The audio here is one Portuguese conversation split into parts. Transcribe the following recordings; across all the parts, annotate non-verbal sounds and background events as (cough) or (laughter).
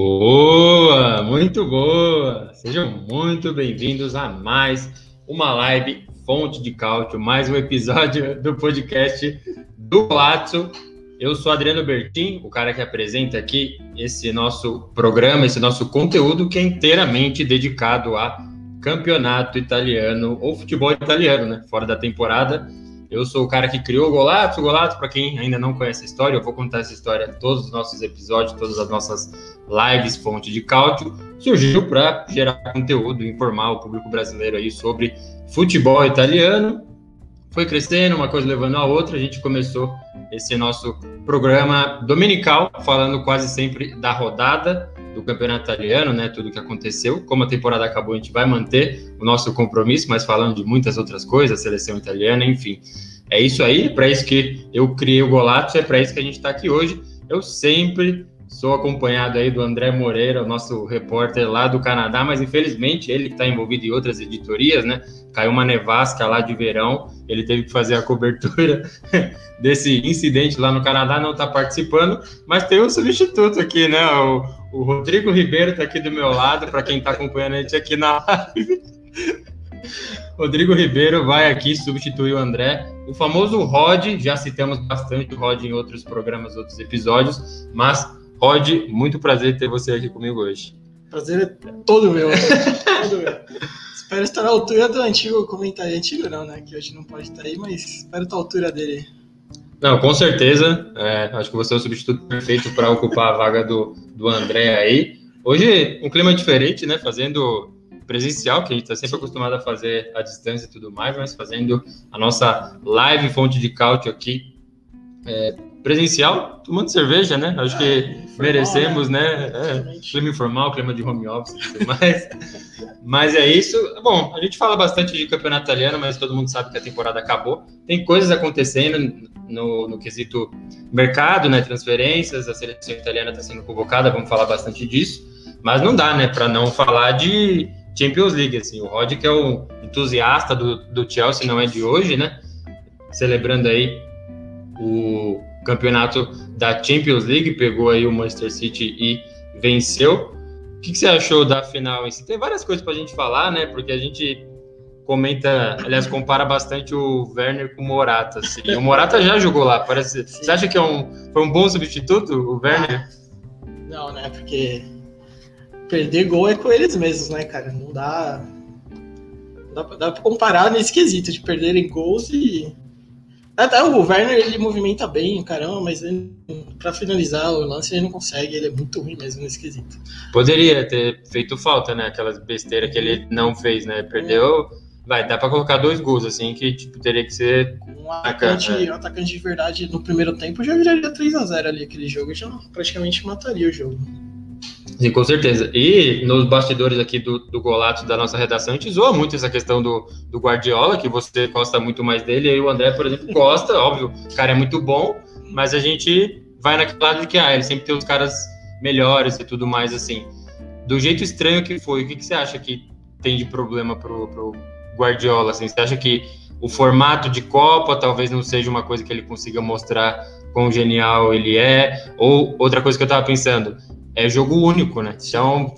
Boa, muito boa. Sejam muito bem-vindos a mais uma live Fonte de Cálcio, mais um episódio (laughs) do podcast do Golazzo. Eu sou Adriano Bertin, o cara que apresenta aqui esse nosso programa, esse nosso conteúdo que é inteiramente dedicado a campeonato italiano ou futebol italiano, né? Fora da temporada. Eu sou o cara que criou o Golato. O Golato, para quem ainda não conhece a história, eu vou contar essa história em todos os nossos episódios, todas as nossas lives fonte de cálcio. Surgiu para gerar conteúdo, informar o público brasileiro aí sobre futebol italiano. Foi crescendo, uma coisa levando a outra. A gente começou esse nosso programa dominical, falando quase sempre da rodada do campeonato italiano, né? Tudo que aconteceu. Como a temporada acabou, a gente vai manter o nosso compromisso, mas falando de muitas outras coisas, seleção italiana, enfim. É isso aí, para isso que eu criei o Golato, é para isso que a gente está aqui hoje. Eu sempre sou acompanhado aí do André Moreira, nosso repórter lá do Canadá, mas infelizmente ele está envolvido em outras editorias, né? Caiu uma nevasca lá de verão, ele teve que fazer a cobertura (laughs) desse incidente lá no Canadá, não está participando, mas tem um substituto aqui, né? O, o Rodrigo Ribeiro está aqui do meu lado, para quem está acompanhando a gente aqui na live. (laughs) Rodrigo Ribeiro vai aqui substituir o André. O famoso Rod, já citamos bastante o Rod em outros programas, outros episódios, mas Rod, muito prazer ter você aqui comigo hoje. Prazer é todo meu. todo meu. Espero estar à altura do antigo comentário. Antigo não, né? Que hoje não pode estar aí, mas espero estar à altura dele. Não, com certeza. É, acho que você é o substituto perfeito para ocupar a vaga do, do André aí. Hoje, um clima diferente, né? Fazendo presencial, que a gente está sempre acostumado a fazer à distância e tudo mais, mas fazendo a nossa live fonte de cálcio aqui é, presencial, tomando cerveja, né? Acho que é, informal, merecemos, né? né? É, clima informal, clima de home office e tudo mais. mas é isso. Bom, a gente fala bastante de campeonato italiano, mas todo mundo sabe que a temporada acabou. Tem coisas acontecendo no, no quesito mercado, né? Transferências, a seleção italiana está sendo convocada, vamos falar bastante disso. Mas não dá, né, para não falar de Champions League, assim, o Rod que é o entusiasta do, do Chelsea, não é de hoje, né, celebrando aí o campeonato da Champions League, pegou aí o Manchester City e venceu. O que, que você achou da final em si? Tem várias coisas para a gente falar, né, porque a gente comenta, aliás, compara bastante o Werner com o Morata. Assim. O Morata já jogou lá, parece. Sim. Você acha que é um, foi um bom substituto, o Werner? Ah, não, né? Porque perder gol é com eles mesmos, né, cara? Não dá. Dá, dá pra comparar nesse quesito de perderem gols e. Até o Werner ele movimenta bem, caramba, mas ele, pra finalizar o lance ele não consegue, ele é muito ruim mesmo nesse quesito. Poderia ter feito falta, né? Aquelas besteiras que ele não fez, né? Perdeu. É. Vai, dá pra colocar dois gols, assim, que tipo, teria que ser. Um atacante, um atacante de verdade no primeiro tempo já viraria 3x0 ali aquele jogo, já praticamente mataria o jogo. Sim, com certeza. E nos bastidores aqui do, do Golato da nossa redação, a gente zoa muito essa questão do, do Guardiola, que você gosta muito mais dele, e o André, por exemplo, (laughs) gosta, óbvio, o cara é muito bom, mas a gente vai naquele lado de que ah, ele sempre tem os caras melhores e tudo mais, assim. Do jeito estranho que foi, o que, que você acha que tem de problema pro, pro Guardiola? Assim? Você acha que o formato de Copa talvez não seja uma coisa que ele consiga mostrar quão genial ele é? Ou outra coisa que eu tava pensando, é jogo único, né? Então,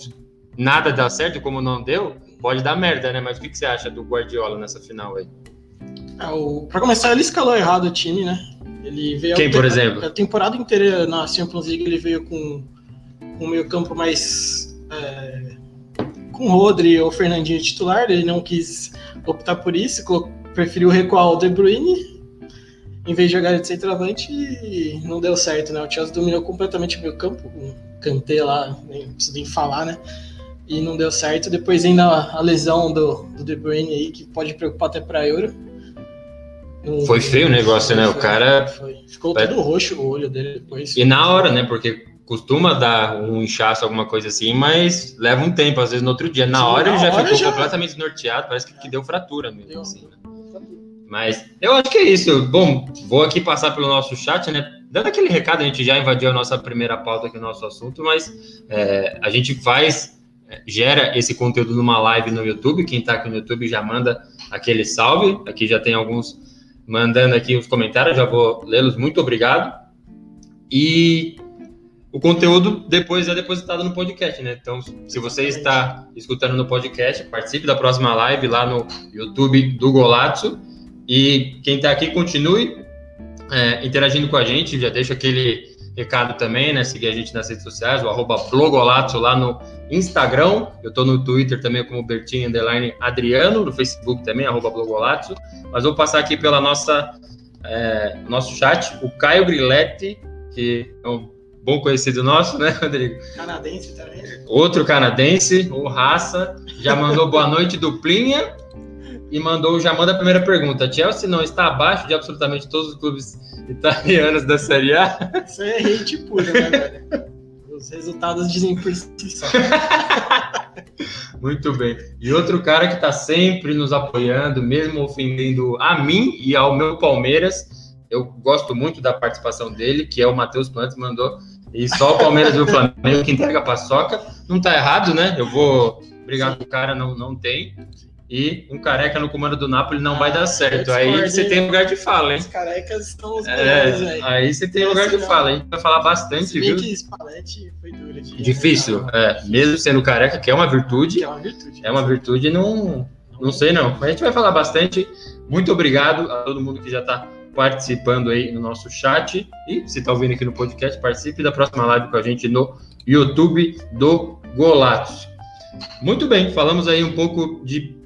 nada dá certo, como não deu, pode dar merda, né? Mas o que, que você acha do Guardiola nessa final aí? É, o... Pra começar, ele escalou errado o time, né? Ele veio Quem, por exemplo? A temporada inteira na Champions League ele veio com, com meio campo mais... É... com o Rodri ou o Fernandinho titular, ele não quis optar por isso, preferiu recuar o De Bruyne em vez de jogar de centroavante não deu certo, né? O Chelsea dominou completamente o meio campo, cantei lá, nem preciso nem falar, né? E não deu certo. Depois ainda a lesão do, do De Bruyne aí, que pode preocupar até para Euro. No- Foi feio o negócio, né? O Foi, cara. foi. Ficou Vai- todo roxo o olho dele depois. E na hora, né? Porque costuma dar um inchaço, alguma coisa assim, mas leva um tempo, às vezes no outro dia. Na Sim, hora ele na já hora ficou já- completamente desnorteado, parece que, que deu fratura mesmo. Deu. assim, né? Mas eu acho que é isso. Bom, vou aqui passar pelo nosso chat, né? Dando aquele recado, a gente já invadiu a nossa primeira pauta aqui, o nosso assunto, mas é, a gente faz, é, gera esse conteúdo numa live no YouTube. Quem tá aqui no YouTube já manda aquele salve. Aqui já tem alguns mandando aqui os comentários, já vou lê-los. Muito obrigado. E o conteúdo depois é depositado no podcast, né? Então, se você está escutando no podcast, participe da próxima live lá no YouTube do Golazzo. E quem está aqui, continue é, interagindo com a gente. Já deixa aquele recado também, né? Seguir a gente nas redes sociais, o arroba Blogolazzo lá no Instagram. Eu estou no Twitter também como Bertinho Underline Adriano, no Facebook também, arroba Blogolazzo. Mas vou passar aqui pela nossa é, nosso chat, o Caio Griletti, que é um bom conhecido nosso, né, Rodrigo? Canadense também. Outro canadense, ou raça, já mandou boa noite, duplinha, e mandou, já manda a primeira pergunta. Chelsea não está abaixo de absolutamente todos os clubes italianos da Série A? Isso é hate puro, né, velho? Os resultados dizem por si só. (laughs) Muito bem. E outro cara que está sempre nos apoiando, mesmo ofendendo a mim e ao meu Palmeiras, eu gosto muito da participação dele, que é o Matheus Plantes, mandou. E só o Palmeiras e o Flamengo que entrega a paçoca. Não tá errado, né? Eu vou brigar com o cara, não, não tem. E um careca no comando do Napoli não vai dar certo. Aí você hein? tem lugar de fala, hein? Os carecas são os melhores, É, aí você tem lugar de fala. A gente vai falar bastante, Se bem viu? que Spalletti foi duro de Difícil, é. Mesmo sendo careca, que é uma virtude, é uma virtude. é uma virtude, não, não sei não. Mas a gente vai falar bastante. Muito obrigado a todo mundo que já está participando aí no nosso chat. E se está ouvindo aqui no podcast, participe da próxima live com a gente no YouTube do Golatos. Muito bem, falamos aí um pouco de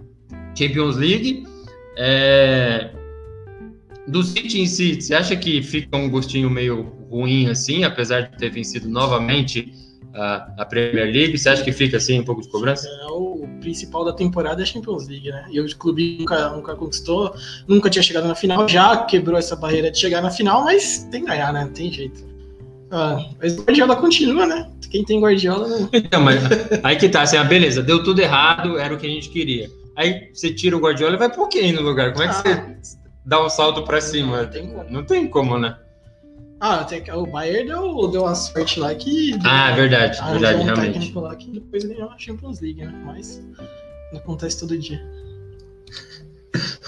Champions League. É, Do City em si, você acha que fica um gostinho meio ruim assim, apesar de ter vencido novamente a, a Premier League? Você acha que fica assim um pouco de cobrança? É, o principal da temporada é a Champions League, né? E o clube nunca, nunca conquistou, nunca tinha chegado na final, já quebrou essa barreira de chegar na final, mas tem que ganhar, né? Não tem jeito. Ah, mas o Guardiola continua, né? Quem tem Guardiola não. Então, mas aí que tá, assim, ah, beleza, deu tudo errado, era o que a gente queria. Aí você tira o Guardiola e vai por quem no lugar? Como é que Ah. você dá um salto pra cima? Não tem como. Não tem como, né? Ah, que o Bayern deu, deu uma sorte lá que. Ah, verdade, arranjou verdade, um realmente. lá que depois ganhou a Champions League, né? Mas não acontece todo dia.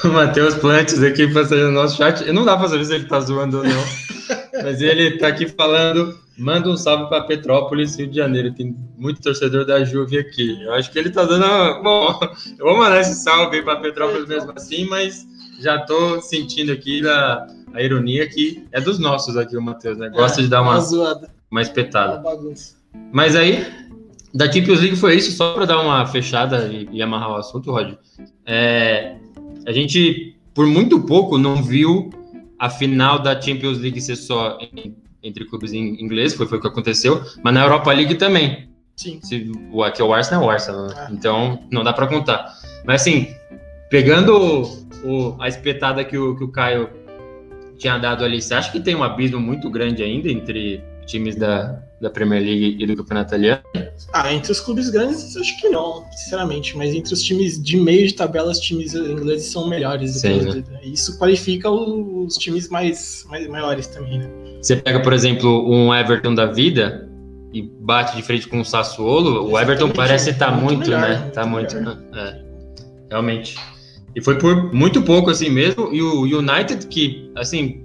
O Matheus Plantes aqui passando no nosso chat. E não dá pra saber se ele tá zoando ou não. (laughs) Mas ele tá aqui falando. Manda um salve pra Petrópolis, Rio de Janeiro. Tem muito torcedor da Juve aqui. Eu acho que ele tá dando. uma- (laughs) Bom, eu vou mandar esse salve pra Petrópolis mesmo assim, mas já tô sentindo aqui a, a ironia que é dos nossos aqui, o Matheus, né? Gosta de dar Uma uma, zoada, uma uma espetada. bagunça. Mas aí, da Champions League foi isso, só para dar uma fechada e, e amarrar o assunto, Rod. É, a gente, por muito pouco, não viu a final da Champions League ser só em- entre clubes em inglês, foi, foi o que aconteceu, mas na Europa League também. Sim. Se, o, aqui é o Arsenal, é o Arsenal? Ah. Então não dá para contar. Mas assim, pegando o- o- a espetada que o, que o Caio tinha dado ali, você acha que tem um abismo muito grande ainda entre times da, da Premier League e do Campeonato Italiano? Ah, entre os clubes grandes, acho que não, sinceramente. Mas entre os times de meio de tabela, os times ingleses são melhores. Sim, né? Isso qualifica os times mais, mais maiores também, né? Você pega, por exemplo, um Everton da vida e bate de frente com o Sassuolo, o Everton Exatamente, parece estar muito muito, melhor, né? muito Tá muito, melhor. né? É, realmente. E foi por muito pouco assim mesmo. E o United, que, assim,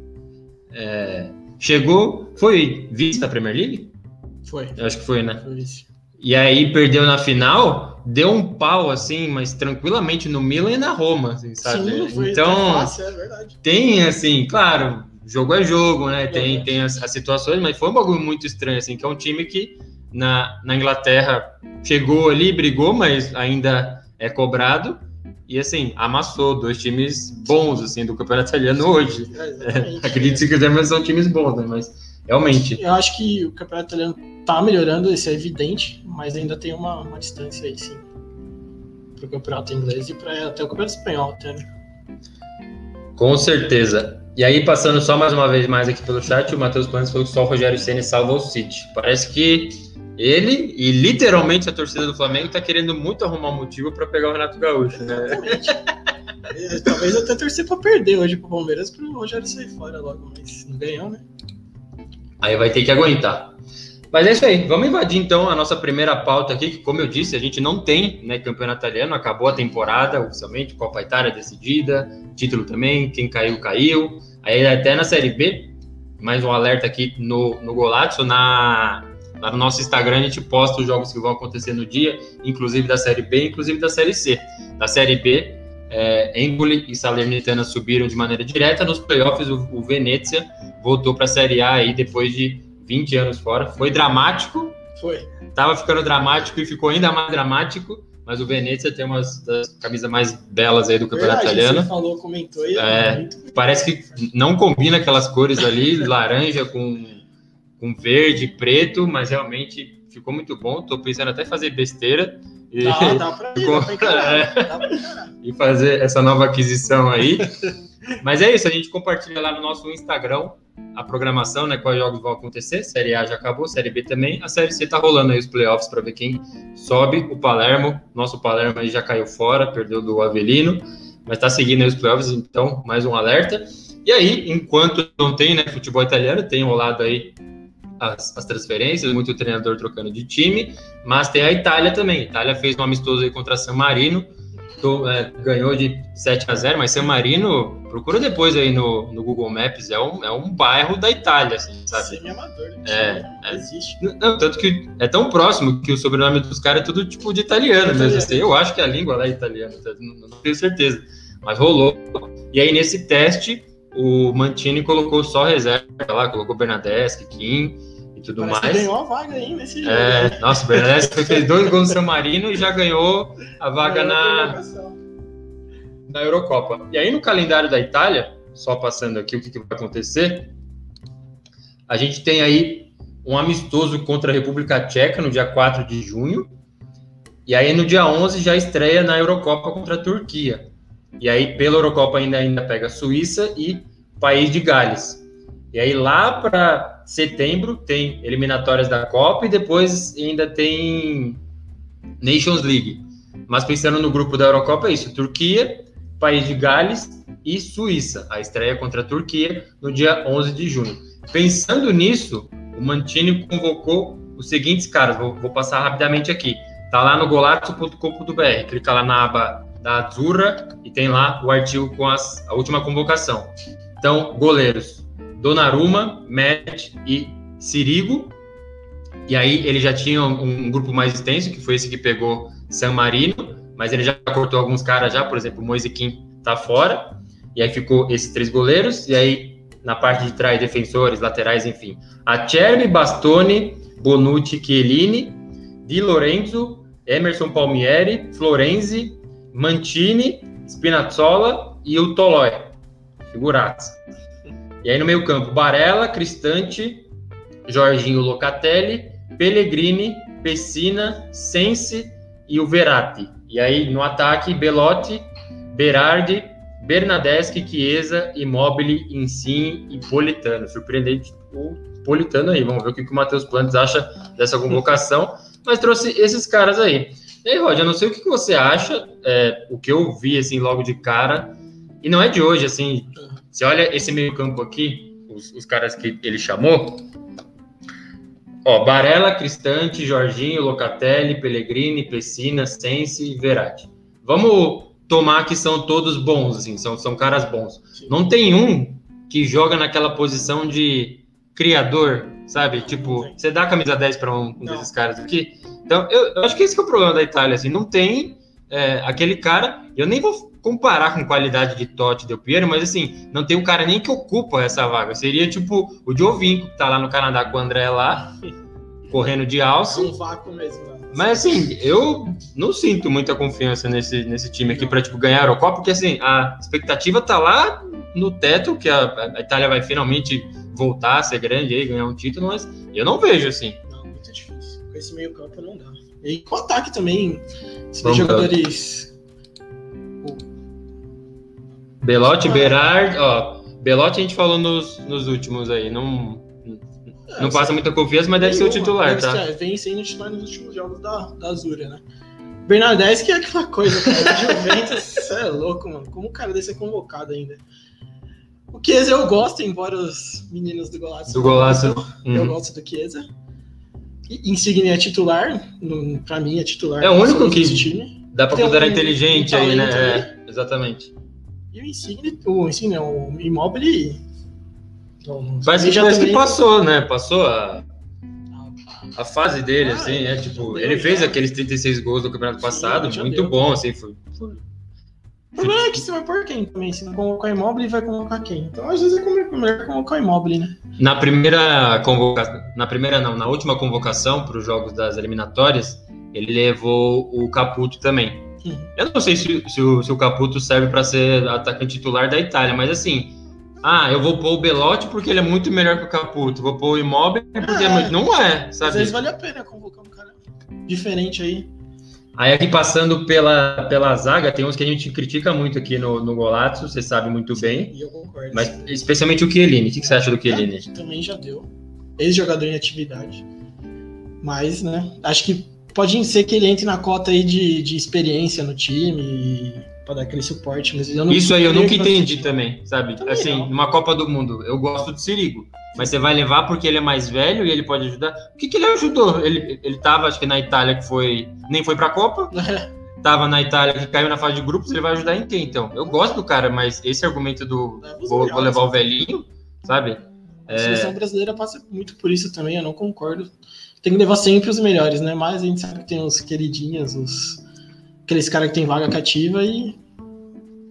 é, chegou, foi vice da Premier League? Foi. Eu acho que foi, né? Foi isso. E aí perdeu na final, deu um pau, assim, mas tranquilamente no Milan e na Roma, assim, sabe? Sim, foi então, fácil, é verdade. tem, assim, claro, jogo é jogo, né? Tem, É. tem as, as situações, mas foi um bagulho muito estranho, assim, que é um time que na, na Inglaterra chegou ali, brigou, mas ainda é cobrado. E, assim, amassou dois times bons, assim, do campeonato italiano hoje. É, se quiser, mas são times bons, né? Mas, realmente, Eu acho que o campeonato italiano tá melhorando, isso é evidente, mas ainda tem uma, uma distância aí, sim. Pro campeonato inglês e pra, até o campeonato espanhol, até, né? Com certeza. E aí, passando só mais uma vez mais aqui pelo chat, o Matheus Plantes falou que só o Rogério Ceni salva o City. Parece que ele e literalmente a torcida do Flamengo tá querendo muito arrumar um motivo para pegar o Renato Gaúcho, né? É, Talvez até torcer pra perder hoje pro Palmeiras pro Rogério sair fora logo, mas não ganhou, né? Aí vai ter que aguentar. Mas é isso aí. Vamos invadir então a nossa primeira pauta aqui, que, como eu disse, a gente não tem né, campeonato italiano, acabou a temporada oficialmente, Copa Itália decidida, título também, quem caiu, caiu. Aí até na Série B, mais um alerta aqui no, no Golazzo, na, lá no nosso Instagram a gente posta os jogos que vão acontecer no dia, inclusive da Série B, inclusive da Série C. Da Série B, é, Empoli e Salernitana subiram de maneira direta, nos playoffs o, o Venezia voltou para a Série A aí depois de 20 anos fora. Foi dramático, Foi. tava ficando dramático e ficou ainda mais dramático, mas o Venezia tem umas das camisas mais belas aí do campeonato Verdade, italiano. Você falou, comentou e É. muito Parece que não combina aquelas cores ali, (laughs) laranja com, com verde, preto, mas realmente ficou muito bom. Tô pensando até fazer besteira e, Dá, dá pra (laughs) ir, encarar. (laughs) Dá pra encarar. e fazer essa nova aquisição aí. Mas é isso, a gente compartilha lá no nosso Instagram a programação, né? Quais jogos vão acontecer. Série A já acabou, Série B também. A Série C tá rolando aí os playoffs para ver quem sobe. O Palermo, nosso Palermo aí já caiu fora, perdeu do Avelino, mas tá seguindo aí os playoffs, então mais um alerta. E aí, enquanto não tem, né, futebol italiano, tem rolado aí as, as transferências, muito treinador trocando de time, mas tem a Itália também. A Itália fez um amistoso aí contra San Marino, é, ganhou de 7 a 0 mas San Marino, procura depois aí no, no Google Maps, é um, é um bairro da Itália, assim, sabe? Semi-amador, né? É, é. existe. Não, tanto que é tão próximo que o sobrenome dos caras é tudo tipo de italiano mesmo. Assim. Eu acho que a língua lá é italiana, tá? não, não tenho certeza. Mas rolou. E aí, nesse teste, o Mantini colocou só reserva lá, colocou Bernadeschi, Kim e tudo Parece que mais. ganhou a vaga aí nesse jogo. É, nossa, o Bernadeschi fez dois gols no São Marino e já ganhou a vaga na, na Eurocopa. E aí no calendário da Itália, só passando aqui o que, que vai acontecer, a gente tem aí um amistoso contra a República Tcheca no dia 4 de junho, e aí no dia 11 já estreia na Eurocopa contra a Turquia. E aí pela Eurocopa ainda, ainda pega Suíça e País de Gales. E aí lá para setembro tem eliminatórias da Copa e depois ainda tem Nations League. Mas pensando no grupo da Eurocopa é isso, Turquia, País de Gales e Suíça. A estreia contra a Turquia no dia 11 de junho. Pensando nisso, o Mantini convocou os seguintes caras. Vou, vou passar rapidamente aqui. Tá lá no golazzo.com.br. Clica lá na aba da Azurra e tem lá o artigo com as, a última convocação. Então, goleiros: Donnarumma, Med e Sirigo. E aí ele já tinha um, um grupo mais extenso, que foi esse que pegou San Marino, mas ele já cortou alguns caras já, por exemplo, o Moise Kim tá fora. E aí ficou esses três goleiros, e aí na parte de trás, defensores, laterais, enfim. Acerbi, Bastoni, Bonucci, Chiellini, Di Lorenzo, Emerson Palmieri, Florenzi, Mantini, Spinazzola e o Tolói. Figurados. E aí no meio campo, Barella, Cristante, Jorginho Locatelli, Pellegrini, Pessina, Sense e o Verratti. E aí no ataque, Belotti, Berardi, Bernadeschi, Chiesa, Immobile, Insigne e Politano. Surpreendente o Politano aí. Vamos ver o que, que o Matheus Plantes acha dessa convocação. Mas trouxe esses caras aí. E aí, Roger, eu não sei o que, que você acha, é, o que eu vi, assim, logo de cara, e não é de hoje, assim, você olha esse meio campo aqui, os, os caras que ele chamou, ó, Barella, Cristante, Jorginho, Locatelli, Pellegrini, Pessina, Sense e Verratti. Vamos tomar que são todos bons, assim, são, são caras bons. Não tem um que joga naquela posição de criador, sabe? Tipo, você dá a camisa 10 para um, um desses caras aqui? Então, eu, eu acho que esse que é o problema da Itália, assim, não tem é, aquele cara, eu nem vou comparar com qualidade de Totti, Del Piero, mas assim, não tem um cara nem que ocupa essa vaga. Seria tipo o Giovinco, que tá lá no Canadá com o André lá, (laughs) correndo de É alça. um vácuo mesmo. né? Mas assim, eu não sinto muita confiança nesse, nesse time aqui para tipo, ganhar a Eurocopa, porque assim, a expectativa tá lá no teto, que a, a Itália vai finalmente voltar a ser grande aí, ganhar um título, mas eu não vejo assim. Não, muito difícil. Com esse meio campo não dá. E com o ataque também, se Vamos, jogadores. Belotti, Ah. Berard, ó. Belotti a gente falou nos, nos últimos aí. Não, não passa muita confiança, mas deve ser o Nenhuma. titular, tá? ser, Vem sendo titular nos últimos jogos da, da Azura, né? Bernardeschi que é aquela coisa, cara. (laughs) Juventus, você é louco, mano. Como o cara desse é convocado ainda? O Chiesa eu gosto, embora os meninos do Golaço. Do Golaço. Eu Uhum. gosto do Chiesa. Insigne é titular, pra mim é titular. É o único que- time. Dá pra Tem considerar um- inteligente um aí, né? É, exatamente. E o Insigne, o Insigne, o Immobile. Parece, que- já que passou, né? Passou a, a fase dele, Ah, assim, é, é tipo, ele fez aqueles 36 gols do campeonato passado, muito deu. bom, assim, foi. foi- O problema é que você vai pôr quem também? Se não convocar Immobile, vai convocar quem? Então, às vezes, é como- melhor convocar o Immobile, né? Na primeira convocação, na primeira não, na última convocação para os jogos das eliminatórias, ele levou o Caputo também. Uhum. Eu não sei se, se o, se o Caputo serve para ser atacante titular da Itália, mas assim, ah, eu vou pôr o Belotti porque ele é muito melhor que o Caputo, vou pôr o Immobile porque é É. muito... não é, Às sabe? vezes vale a pena convocar um cara diferente aí. Aí aqui passando pela, pela zaga, tem uns que a gente critica muito aqui no, no Golato, você sabe muito bem, E eu concordo. mas especialmente o Chiellini. O que, que você acha do Chiellini? Ah, também já deu. Ex-jogador em atividade. Mas, né, acho que pode ser que ele entre na cota aí de, de experiência no time pra dar aquele suporte. Mas eu não Isso aí eu nunca entendi ser- também, sabe? Também assim, não. numa Copa do Mundo, eu gosto do Sirigo, mas você vai levar porque ele é mais velho e ele pode ajudar. O que, que ele ajudou? Ele, ele tava, acho que na Itália, que foi. Nem foi pra Copa, (laughs) tava na Itália, que caiu na fase de grupos, ele vai ajudar em quem, então? Eu gosto do cara, mas esse argumento do os vou, vou levar o né? velhinho, sabe? A seleção brasileira passa muito por isso também, eu não concordo. Tem que levar sempre os melhores, né? Mas a gente sabe que tem os queridinhos, os aqueles caras que tem vaga cativa e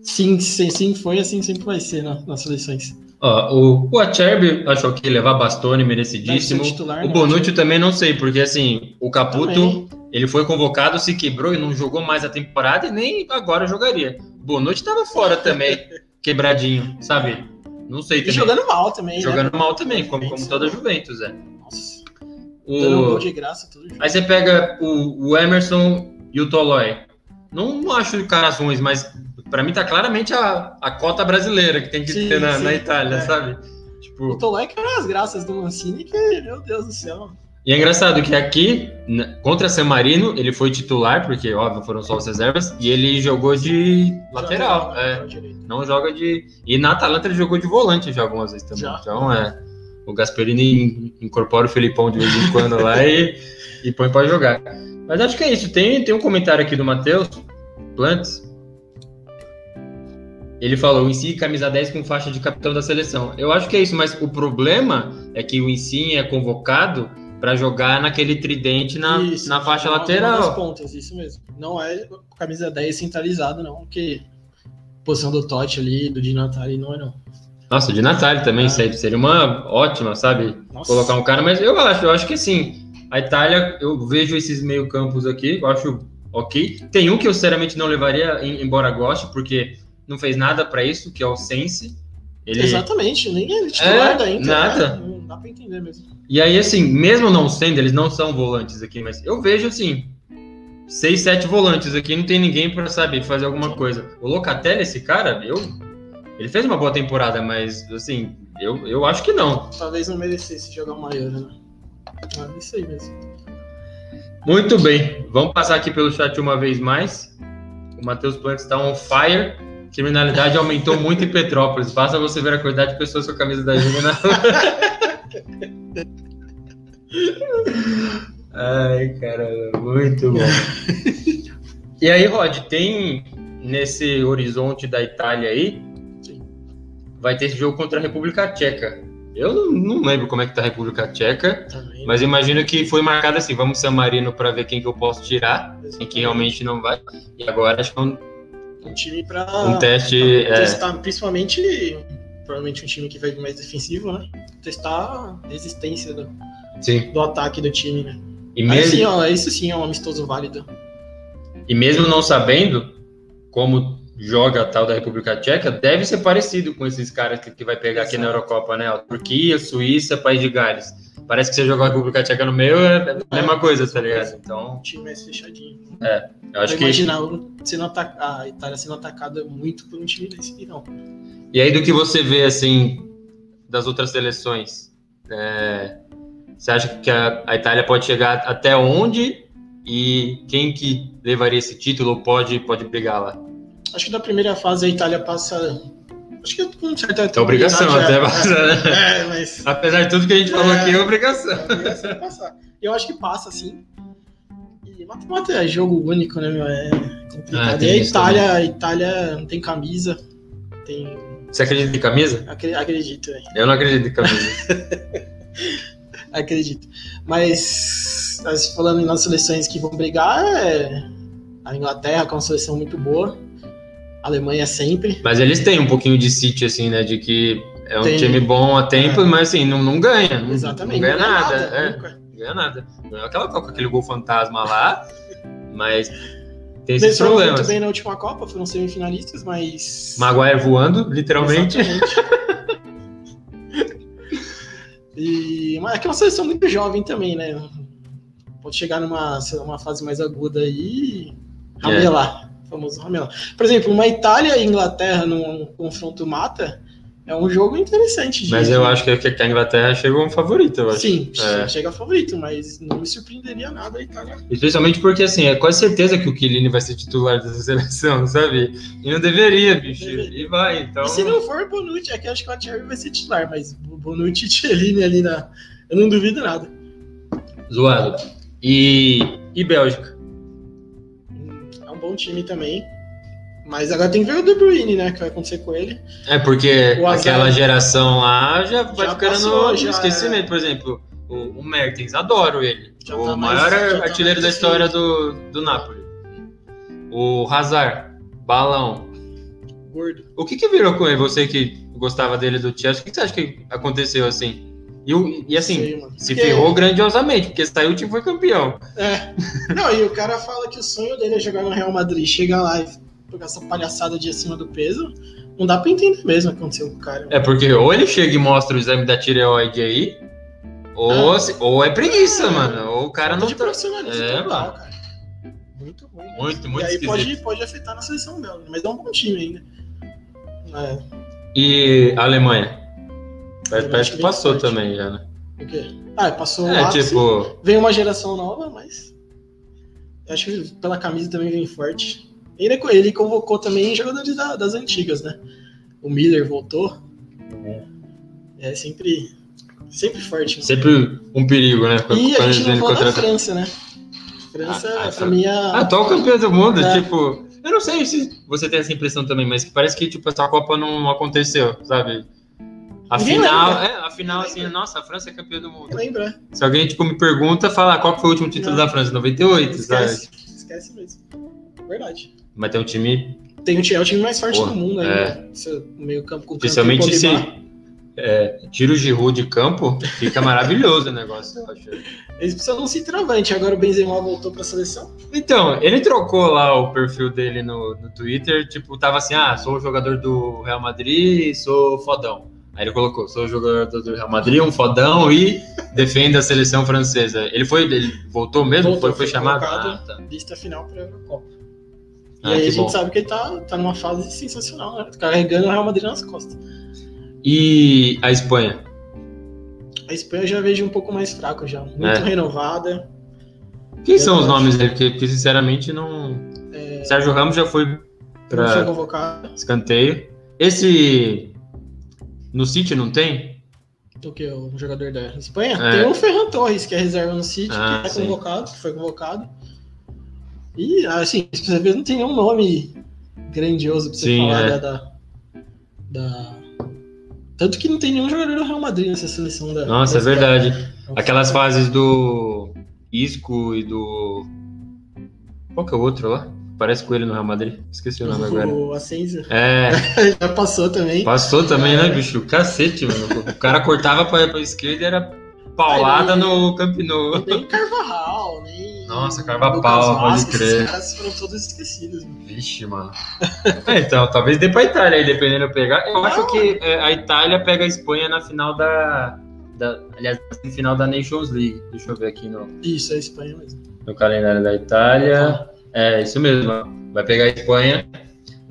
sim, sim, sim foi assim sempre vai ser na- nas seleções. Ó, o, o Acerbi achou que ia levar Bastoni, Deve merecidíssimo. titular, O né? Bonucci também não sei, porque assim, o Caputo, Também. ele foi convocado, se quebrou e não jogou mais a temporada e nem agora jogaria. O Bonucci tava fora também, (laughs) quebradinho, sabe? Não sei E também. jogando mal também, né? Jogando mal também, como, como toda né? Juventus, é. Nossa, dando um O... gol de graça tudo junto. Aí você pega o, o Emerson e o Tolói. Não, acho caras ruins, mas pra mim tá claramente a, a cota brasileira que tem que Sim, ter na, sim, na Itália, é. sabe? O Tipo, Tolói que era as graças do Mancini, que, meu Deus do céu. e é engraçado que aqui, contra San Marino, ele foi titular, porque, óbvio, foram só as reservas, e ele jogou de lateral. Joga é. Não joga de. E na Atalanta ele jogou de volante já algumas vezes também. Já. Então é. O Gasperini incorpora o Felipão de vez em quando lá e, e põe pra jogar. Mas acho que é isso. Tem, tem um comentário aqui do Matheus Plantes. Ele falou: o Insigne camisa 10 com faixa de capitão da seleção. Eu acho que é isso, mas o problema é que o Insigne é convocado para jogar naquele tridente na, Isso, na faixa uma- Uma das lateral. pontas, isso mesmo. Não é camisa 10 centralizado, não, porque posição do Totti ali, do Di Natali, não é não. Nossa, de Natália também, Ah. seria seria uma ótima, sabe? Nossa. colocar um cara, mas eu acho, eu acho que assim, a Itália, eu vejo esses meio campos aqui, eu acho ok. Tem um que eu sinceramente não levaria, em- embora goste, porque não fez nada pra isso, que é o Sense. Ele, Exatamente, nem é titular É, da Inter. nada. né? Não dá pra entender mesmo. E aí, assim, mesmo não sendo, eles não são volantes aqui, mas eu vejo assim, seis, sete volantes aqui, não tem ninguém pra saber fazer alguma coisa. O Locatelli, esse cara, eu. Ele fez uma boa temporada, mas assim, eu, eu acho que não. Talvez não merecesse jogar uma Euro, né? Ah, isso aí mesmo. Muito bem, vamos passar aqui pelo chat uma vez mais. O Matheus Plantes está on fire. Criminalidade aumentou (laughs) muito em Petrópolis. Basta você ver a quantidade de pessoas com a camisa da Júlia na (laughs) Ai, caramba, muito bom. E aí, Rod, tem nesse horizonte da Itália aí, Sim. vai ter esse jogo contra a República Tcheca. Eu não, não lembro como é que tá a República Tcheca. Também. Mas imagino que foi marcado assim, vamos San Marino para ver quem que eu posso tirar, e quem realmente não vai. E agora acho que é um, um time pra, um teste. pra é, testar, principalmente, provavelmente um time que vai mais defensivo, né? Testar a resistência do, sim. do ataque do time, né? E Aí mesmo, sim, ó, isso sim é um amistoso válido. e mesmo não sabendo como joga a tal da República Tcheca, deve ser parecido com esses caras que, que vai pegar aqui na Exato. Eurocopa, né? A Turquia, Suíça, País de Gales. parece que você jogou a República Tcheca no meio, é a mesma coisa, tá ligado? Então, Um time mais fechadinho. eu acho eu que. imaginava sendo ata- a Itália sendo atacada muito por um time desse. Não. E aí, do que você vê, assim, das outras seleções, é, você acha que a, a Itália pode chegar até onde e quem que levaria esse título pode, pode brigar lá? Acho que da primeira fase a Itália passa. Acho que com certa É obrigação até é, passar, né? (laughs) É, mas. Apesar de tudo que a gente falou É. aqui, é obrigação. é obrigação passar. Eu acho que passa, sim. E mata-mata é jogo único, né, meu? É complicado. Ah, e a Itália, a Itália não tem camisa. Tem. Você acredita em camisa? acre- Acredito, velho. Eu não acredito em camisa. (laughs) Acredito. Mas mas falando nas seleções que vão brigar, é a Inglaterra, que é uma seleção muito boa. A Alemanha sempre. Mas eles têm um pouquinho de City, assim, né? De que é um Tem. time bom a tempo, É. mas assim, não, não ganha. Não, Exatamente. Não ganha nada. é. nunca. Não ganha nada. Não é aquela Copa, aquele gol fantasma lá, (laughs) mas tem esses muito problemas. bem na última Copa, foram semifinalistas, mas. Maguire voando, literalmente. Exatamente. (laughs) e, mas é que é uma seleção muito jovem também, né? Pode chegar numa lá, uma fase mais aguda aí e ramelar. Famoso ramelar. Por exemplo, uma Itália e Inglaterra num confronto mata é um jogo interessante. de- Mas eu acho que, que a Inglaterra chegou um favorito, eu acho. Sim, É. chega favorito, mas não me surpreenderia nada a Itália. Especialmente porque, assim, é quase certeza que o Chiellini vai ser titular dessa (laughs) seleção, sabe? E não deveria, bicho. Deveria. E vai, então... E se não for Bonucci, é que eu acho que o Thierry vai ser titular, mas Bonucci e Chiellini ali na. Eu não duvido nada. Zoado. E, e Bélgica? É um bom time também. Mas agora tem que ver o De Bruyne, né? O que vai acontecer com ele. É, porque azar- aquela geração lá já vai Já ficando passou, no já esquecimento. é. Por exemplo, o, o Mertens, adoro ele. Já o tá mais- maior tá artilheiro da mais história do, do Napoli. O Hazard, balão. Gordo. O que que virou com ele? Você que gostava dele do Chelsea, o que que você acha que aconteceu assim? E, o- e assim, Sei, se Porque- ferrou grandiosamente, porque saiu o time foi campeão. É. Não, e o cara fala que o sonho dele é jogar no Real Madrid. Chega lá e pegar essa palhaçada de acima do peso. Não dá pra entender mesmo o que aconteceu com o cara. É porque ou ele chega e mostra o exame da tireoide aí, ou, Ah. se- ou é preguiça, mano. Ou o cara não de tá. profissionalismo É, total, cara. Muito ruim. Muito, muito e aí esquisito. pode, pode afetar na seleção dela, mas é um bom time ainda. É, E a Alemanha? Parece, parece que passou forte. também já, né? o quê? Ah, passou o É, ápice. tipo, Vem uma geração nova, mas. eu Acho que pela camisa também vem forte. Ele, ele convocou também jogadores da- das antigas, né? O Miller voltou. É sempre, sempre forte. né? sempre um perigo, né? E a gente não falou da contrata- França, né? França, Ah, pra mim, é a... atual campeão do mundo, É. tipo. Eu não sei se você tem essa impressão também, mas que parece que tipo, essa Copa não aconteceu, sabe? A Ninguém final, lembra. é, a final, assim, nossa, a França é campeã do mundo. lembra? Se alguém, tipo, me pergunta, fala, qual foi o último título Não. da França? 98, sabe? Esquece, esquece mesmo. Verdade. Mas tem um time, Tem o time, é o time mais forte Porra, do mundo aí, é. né? Meio campo com especialmente Kanté e se é, tira o Giroud de campo, fica maravilhoso o negócio, eu acho. Eles precisam de um centroavante. Agora o Benzema voltou pra seleção. Então, ele trocou lá o perfil dele no, no Twitter, tipo, tava assim, ah, sou jogador do Real Madrid, sou fodão. Aí ele colocou, sou jogador do Real Madrid, um fodão e defende a seleção francesa. Ele foi, ele voltou mesmo? Voltou, foi, foi chamado? Ah, tá. Lista final pra Eurocopa. E Ah, aí a gente bom. sabe que ele tá, tá numa fase sensacional, né? Carregando o Real Madrid nas costas. E a Espanha? A Espanha eu já vejo um pouco mais fraco já. Muito É. renovada. Quem são os nomes dele? Porque, porque, sinceramente não. Sérgio Ramos já foi convocada. escanteio. Esse. No City não tem? O que? O jogador da Espanha? É. Tem o Ferran Torres, que é reserva no City, Ah, que é sim. convocado, que foi convocado. E, assim, se você ver, não tem nenhum nome grandioso pra você Sim, falar é. da, da, da- Tanto que não tem nenhum jogador do Real Madrid nessa seleção da. Nossa, é da Espanha. verdade. Aquelas fases do Isco e do. Qual que é o outro lá? Parece com ele no Real Madrid. Esqueci o nome agora. O Asensio É, (laughs) já passou também. passou também, né, bicho? Cacete, mano. O cara cortava pra, pra esquerda e era paulada Aí- no Camp Nou. Nem Carvajal, nem. Nossa, Carvajal, Lucas pode crer. Esses caras foram todos esquecidos. mano. Vixe, mano. É, então, talvez dê pra Itália aí, dependendo de eu pegar. Eu acho que é, a Itália pega a Espanha na final da, da, aliás, da semifinal da Nations League. Deixa eu ver aqui no, Isso, é Espanha mesmo. no calendário da Itália. É, isso mesmo. Vai pegar a Espanha.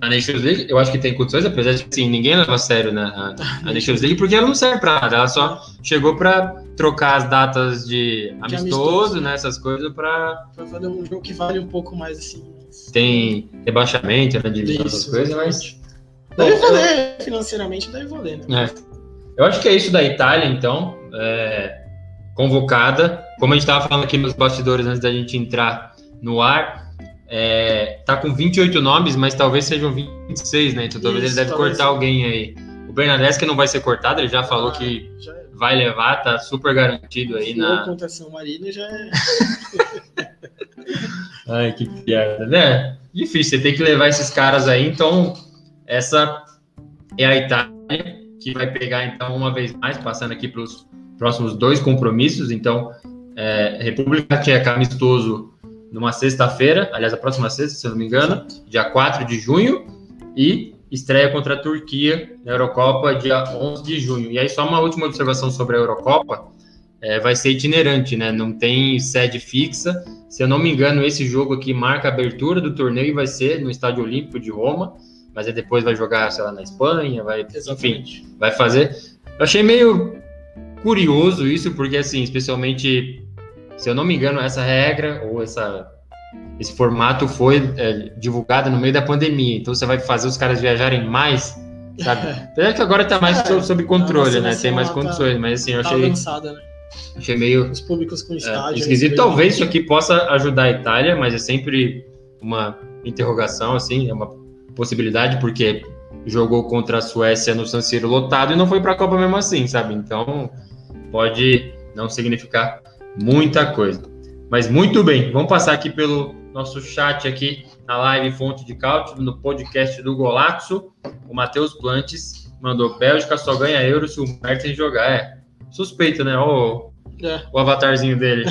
A Nations League, eu acho que tem condições, apesar de assim, ninguém leva a sério né, a, a Nations League, porque ela não serve pra nada. Ela só chegou pra trocar as datas de amistoso, amistoso. né? Essas coisas pra. Pra fazer um jogo que vale um pouco mais assim. Tem rebaixamento, né? De essas coisas, mas. Deve valer, financeiramente deve valer, né? É. Eu acho que é isso da Itália, então. é, convocada. Como a gente estava falando aqui nos bastidores antes da gente entrar no ar, é, tá com 28 nomes, mas talvez sejam 26, né? Então talvez Isso, ele deve talvez. cortar alguém aí. O Bernadeschi não vai ser cortado, ele já falou que Já é. vai levar, tá super garantido aí na. contra São Marino já é. (laughs) Ai, que piada, né? Difícil, você tem que levar esses caras aí, então essa é a Itália que vai pegar então uma vez mais, passando aqui para os próximos dois compromissos, então é, República Tcheca amistoso numa sexta-feira, aliás, a próxima sexta, se eu não me engano, dia 4 de junho, e estreia contra a Turquia na Eurocopa, dia 11 de junho. E aí, só uma última observação sobre a Eurocopa, é, vai ser itinerante, né? Não tem sede fixa. Se eu não me engano, esse jogo aqui marca a abertura do torneio e vai ser no Estádio Olímpico de Roma, mas aí depois vai jogar, sei lá, na Espanha, vai, enfim, Exatamente. vai fazer. Eu achei meio curioso isso, porque assim, especialmente, se eu não me engano, essa regra ou essa esse formato foi é, divulgado no meio da pandemia. Então você vai fazer os caras viajarem mais, sabe? (laughs) Apesar que agora tá mais É, sob, controle, né? Tem mais vacinação, condições, mas assim, eu Tá achei, avançada, né? achei meio Os públicos com é, esquisito. né? Talvez isso aqui possa ajudar a Itália, mas é sempre uma interrogação, assim, é uma possibilidade, porque jogou contra a Suécia no San Siro lotado e não foi para a Copa mesmo assim, sabe? Então pode não significar muita coisa. Mas muito bem, vamos passar aqui pelo nosso chat aqui na live Fonte de Cálcio, no podcast do Golaxo. O Matheus Plantes mandou: Bélgica só ganha euro se o Mertens jogar. É, suspeito, né? Ó, É. o avatarzinho dele.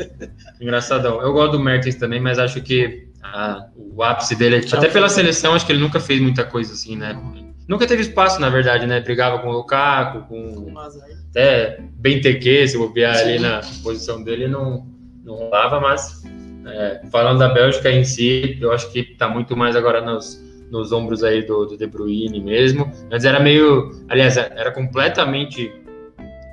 (laughs) Engraçadão. Eu gosto do Mertens também, mas acho que ah, o ápice dele, Já até foi. pela seleção, acho que ele nunca fez muita coisa assim, né? Nunca teve espaço, na verdade, né? Brigava com o Lukaku, com azar. até Benteke, se bobear ali na posição dele, não, não rolava, mas é, falando da Bélgica em si, eu acho que tá muito mais agora nos, nos ombros aí do, do De Bruyne mesmo. Antes era meio, aliás, era completamente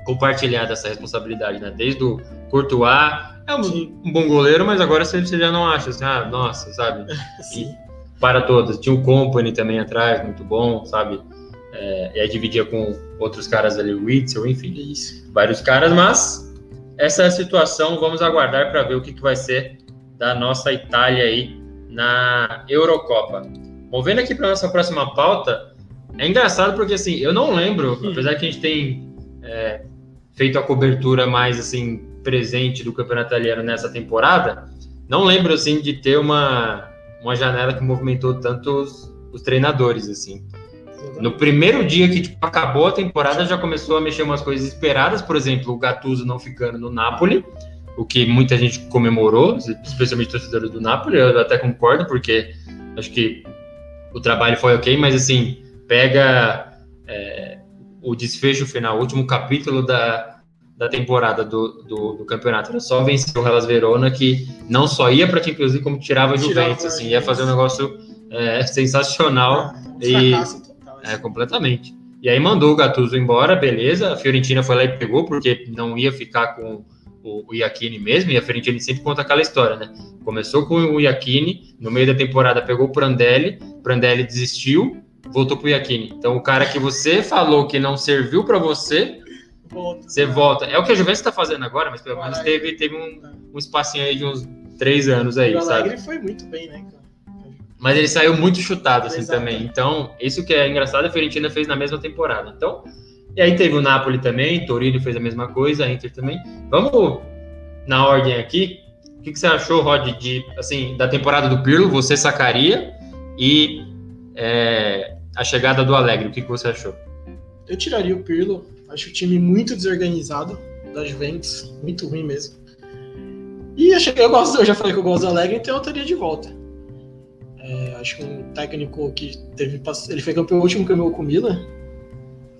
compartilhada essa responsabilidade, né? Desde o Courtois, é um, um bom goleiro, mas agora você, você já não acha assim, ah, nossa, sabe? (laughs) Sim. Para todas. Tinha o Company também atrás, muito bom, sabe? É, e aí dividia com outros caras ali, o Witzel, enfim, Isso. vários caras, mas essa é a situação, vamos aguardar para ver o que, que vai ser da nossa Itália aí na Eurocopa. Bom, vendo aqui para nossa próxima pauta, é engraçado porque assim, eu não lembro, Hum. apesar que a gente tem é, feito a cobertura mais assim presente do campeonato italiano nessa temporada, não lembro assim de ter uma uma janela que movimentou tanto os, os treinadores assim. No primeiro dia que tipo, acabou a temporada, já começou a mexer umas coisas esperadas, por exemplo, o Gattuso não ficando no Napoli, o que muita gente comemorou, especialmente torcedores do Napoli, eu até concordo, porque acho que o trabalho foi ok, mas assim, pega é, o desfecho final, o último capítulo da, da temporada do, do, do campeonato, era só vencer o Hellas Verona, que não só ia para a Champions League, como tirava a Juventus, assim, ia fazer um negócio é, sensacional, Um e- total. é, completamente. E aí mandou o Gattuso embora, beleza. A Fiorentina foi lá e pegou, porque não ia ficar com o, o Iachini mesmo, e a Fiorentina sempre conta aquela história, né? Começou com o Iachini, no meio da temporada pegou o Prandelli, Prandelli desistiu, voltou pro Iachini. Então o cara que você falou que não serviu para você, Volta. você volta. É o que a Juventus está fazendo agora, mas pelo menos teve, teve um, um espacinho aí de uns três anos aí, o sabe? Alegre foi muito bem, né, cara? Mas ele saiu muito chutado assim Exato. também. Então, isso que é engraçado, a Fiorentina fez na mesma temporada. Então, e aí teve o Napoli também, Torino fez a mesma coisa, a Inter também. Vamos na ordem aqui. O que, que você achou, Rod, de assim da temporada do Pirlo? Você sacaria e é, a chegada do Alegre? O que, que você achou? Eu tiraria o Pirlo. Acho o time muito desorganizado da Juventus. Muito ruim mesmo. E achei, eu, gosto, eu já falei que eu gosto do Alegre, então eu teria de volta. É, acho que um técnico que teve. Ele foi campeão último campeão com o Milan.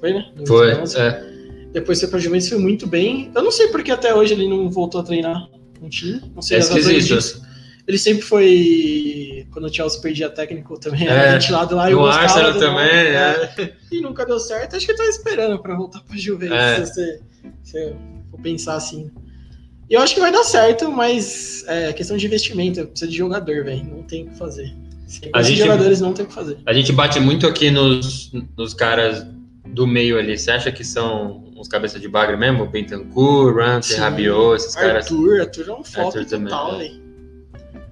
Foi, né? No 2011. é. Depois foi pra Juventus foi muito bem. Eu não sei porque até hoje ele não voltou a treinar um time. Não sei É as razões esquisito. disso. Ele sempre foi. Quando o Chelsea perdia técnico também, É, era ventilado lá. no gostava Arsenal também, nome, é. E nunca deu certo. Acho que tava esperando pra voltar pra Juventus, É. se você, se for pensar assim. E eu acho que vai dar certo, mas é questão de investimento. Precisa de jogador, velho. Não tem o que fazer. Sem A gente- jogadores não tem o que fazer. A gente bate muito aqui nos, nos caras do meio ali. Você acha que são uns cabeça de bagre mesmo? Bentancur, Ramsey. Rabiot, esses caras. Arthur, Arthur é um foco Arthur também, total, é. velho.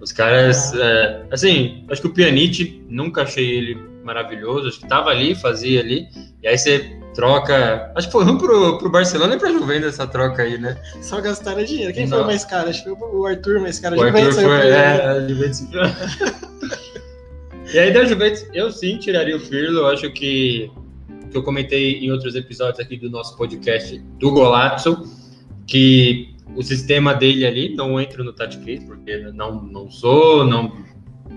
Os caras, é, assim, acho que o Pjanic, nunca achei ele maravilhoso, acho que tava ali, fazia ali, e aí você troca, acho que foi um pro, pro Barcelona e pra Juventus essa troca aí, né? Só gastaram dinheiro. Quem Não. foi o mais caro? Acho que foi o Arthur mais caro. O Arthur Juventus foi, saiu perdendo. é, a Juventus... (laughs) e aí da Juventus, eu sim tiraria o Pirlo, eu acho que, que eu comentei em outros episódios aqui do nosso podcast do Golazzo, que o sistema dele ali, não entro no Tactics, porque não, não sou, não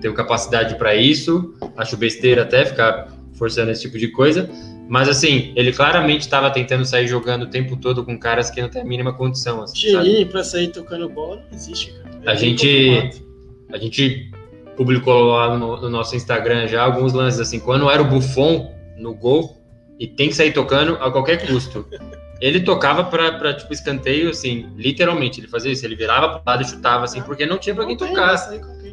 tenho capacidade para isso, acho besteira até ficar forçando esse tipo de coisa, mas assim, ele claramente estava tentando sair jogando o tempo todo com caras que não tem a mínima condição, assim? Tirinho pra sair tocando bola, não existe, cara. É A gente-. A gente publicou lá no, no nosso Instagram já alguns lances assim, quando era o Buffon no gol e tem que sair tocando a qualquer custo. (laughs) Ele tocava pra, pra, tipo escanteio assim, literalmente, ele fazia isso, ele virava pro lado e chutava assim, porque não tinha pra quem tocar.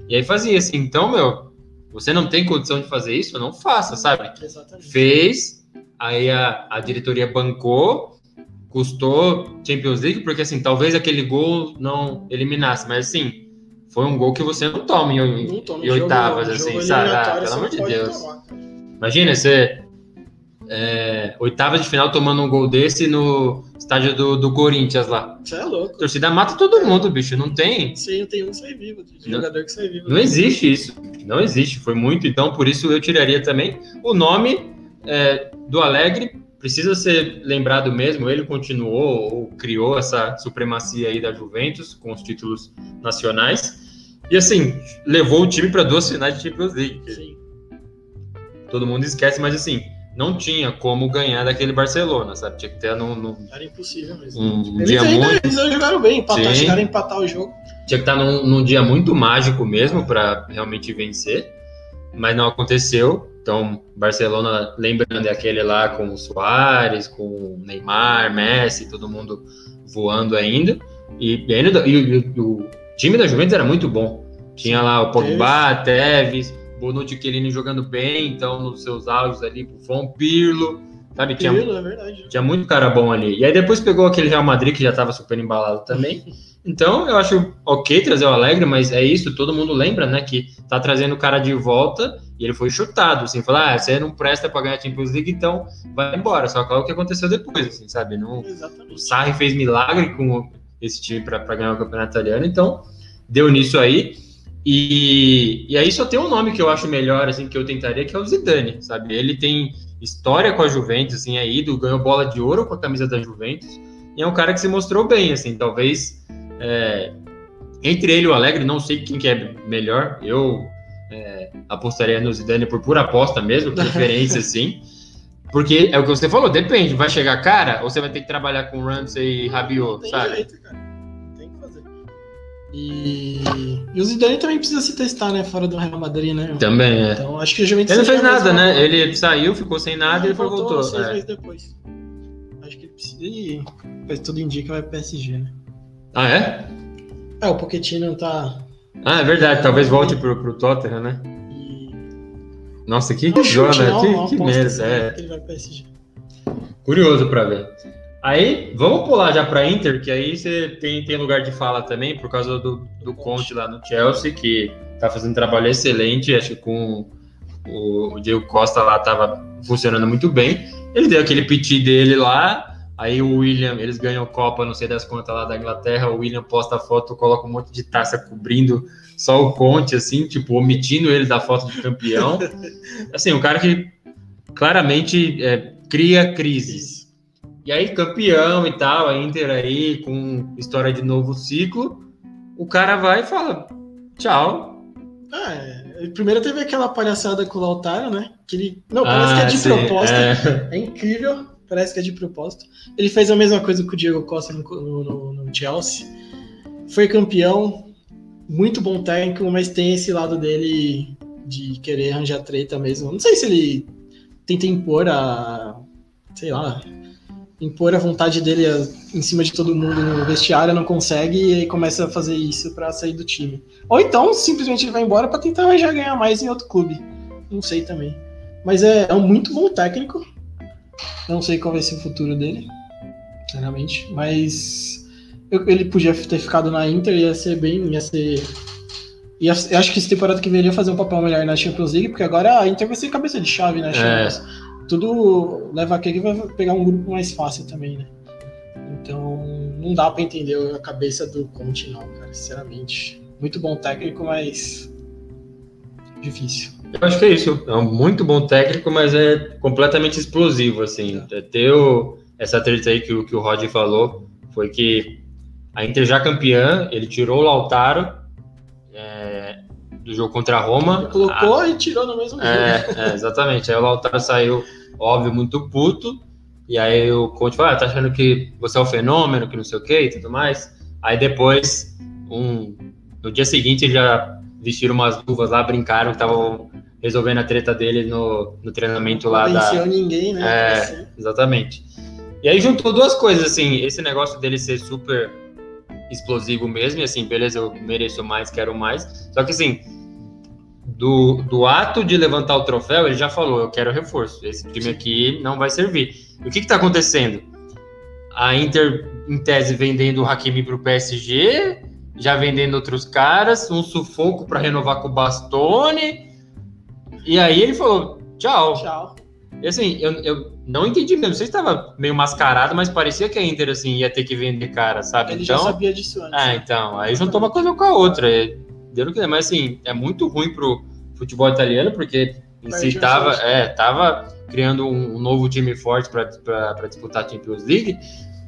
E aí fazia assim, então, meu, você não tem condição de fazer isso, não faça, sabe? Exatamente. Fez, aí a, a diretoria bancou, custou Champions League, porque assim, talvez aquele gol não eliminasse, mas assim, foi um gol que você não toma em, Não toma em oitavas, jogo assim, sabe? Ah, pelo amor de Deus. tomar. Imagina você, é, oitavas de final tomando um gol desse no estádio do, do Corinthians lá. Você é A louco. torcida mata todo mundo, bicho, não tem. Não tem um, sai vivo. Não- jogador que sai vivo. Não existe isso. Não existe. Foi muito, então por isso eu tiraria também o nome é, do Alegre. Precisa ser lembrado mesmo. Ele continuou ou criou essa supremacia aí da Juventus com os títulos nacionais. E assim, levou o time para duas finais de Champions League. que Sim. Todo mundo esquece, mas assim, não tinha como ganhar daquele Barcelona, sabe? Tinha que ter num, num- Era impossível mesmo. um Eles dia ainda muito. eles jogaram bem, empatar, chegaram a empatar o jogo. Tinha que estar num, num dia muito mágico mesmo para realmente vencer, mas não aconteceu. Então, Barcelona, lembrando, é aquele lá com o Soares, com o Neymar, Messi, todo mundo voando ainda. E, e ainda- e o- e o time da Juventus era muito bom. Tinha lá o Pogba, Tevez, Bonucci e jogando bem, então nos seus auges ali, Buffon, Pirlo, sabe? Tinha, Pirlo, é verdade. tinha muito cara bom ali. E aí depois pegou aquele Real Madrid que já estava super embalado também. (laughs) Então eu acho ok trazer o Alegre, mas é isso, todo mundo lembra, né? Que tá trazendo o cara de volta e ele foi chutado, assim, falar, ah, você não presta para ganhar a Champions League, então vai embora. Só que olha o que aconteceu depois, assim, sabe? Não, o. Sarri fez milagre com esse time para ganhar o campeonato italiano, então deu nisso aí. E, e aí só tem um nome que eu acho melhor, assim, que eu tentaria, que é o Zidane, sabe? Ele tem história com a Juventus, assim, é ídolo, ganhou bola de ouro com a camisa da Juventus, e é um cara que se mostrou bem, assim, talvez é, entre ele e o Alegre, não sei quem que é melhor, eu é, apostaria no Zidane por pura aposta mesmo, (laughs) preferência, assim, porque é o que você falou, depende, vai chegar cara, ou você vai ter que trabalhar com Ramsey e Rabiot, sabe? jeito, cara. E, e o Zidane também precisa se testar, né? Fora do Real Madrid, né? Também, é. Então acho que o Juventus Ele não fez nada, né? Ele saiu, ficou sem nada e ele foi voltou. seis é. meses depois. Acho que ele precisa ir. Mas tudo indica vai pro PSG, né? Ah, é? É, o Pochettino tá. Ah, é verdade. Talvez volte pro, pro Tottenham, né? E... Nossa, que chute, zona, não, que, que merda. É. que ele vai pro PSG. Curioso pra ver. Aí, vamos pular já pra Inter, que aí você tem, tem lugar de fala também, por causa do, do Conte lá no Chelsea, que tá fazendo um trabalho excelente, acho que com o, o Diego Costa lá tava funcionando muito bem. Ele deu aquele piti dele lá, aí o William, eles ganham Copa, não sei das contas lá da Inglaterra, o William posta a foto, coloca um monte de taça cobrindo só o Conte, assim, tipo, omitindo ele da foto de campeão. (laughs) assim, um cara que claramente é, cria crises. E aí, campeão e tal, a Inter aí com história de novo ciclo, o cara vai e fala: tchau. Ah, é. Primeiro teve aquela palhaçada com o Lautaro, né? Que ele. Não, parece que é de sim, proposta. é. É incrível. Parece que é de propósito. Ele fez a mesma coisa com o Diego Costa no, no, no Chelsea. Foi campeão, muito bom técnico, mas tem esse lado dele de querer arranjar treta mesmo. Não sei se ele tenta impor a. sei lá. Impor a vontade dele em cima de todo mundo no vestiário, não consegue e aí começa a fazer isso para sair do time. Ou então simplesmente ele vai embora para tentar arranjar ganhar mais em outro clube. Não sei também. Mas é, é um muito bom técnico. Não sei qual vai ser o futuro dele, sinceramente. Mas eu, ele podia ter ficado na Inter, ia ser bem. ia ser. Ia, eu acho que essa temporada que viria fazer um papel melhor na Champions League, porque agora a Inter vai ser cabeça de chave na né, Champions. É. Tudo leva a que ele vai pegar um grupo mais fácil também, né? Então, não dá para entender a cabeça do Conte, não, cara, sinceramente. Muito bom técnico, mas difícil. Eu acho que é isso. É um muito bom técnico, mas é completamente explosivo, assim. É. Ter o, essa treta aí que, o, que o Rod falou foi que a Inter já campeã, ele tirou o Lautaro é, do jogo contra a Roma. Ele colocou a, e tirou no mesmo é, jogo. É, exatamente. Aí o Lautaro saiu, óbvio, muito puto. E aí o Conte falou, ah, tá achando que você é um fenômeno, que não sei o que e tudo mais. Aí depois, um, no dia seguinte, já vestiram umas luvas lá, brincaram, estavam resolvendo a treta dele no, no treinamento lá não da. ninguém, né? É, exatamente. E aí juntou duas coisas, assim, esse negócio dele ser super explosivo mesmo, e assim, beleza, eu mereço mais, quero mais. Só que assim, do, do ato de levantar o troféu, ele já falou, eu quero reforço. Esse time aqui não vai servir. E o que está acontecendo? A Inter, em tese, vendendo o Hakimi para o PSG, já vendendo outros caras, um sufoco para renovar com o Bastone. E aí ele falou: tchau. Tchau. E assim, eu, eu não entendi mesmo. Você estava meio mascarado, mas parecia que a Inter assim, ia ter que vender cara, sabe? Ele então, já sabia disso antes. É, então. Aí juntou uma coisa com a outra. Deu no que Mas assim, é muito ruim pro futebol italiano, porque em si tava, é, tava criando um, novo time forte para disputar a Champions League.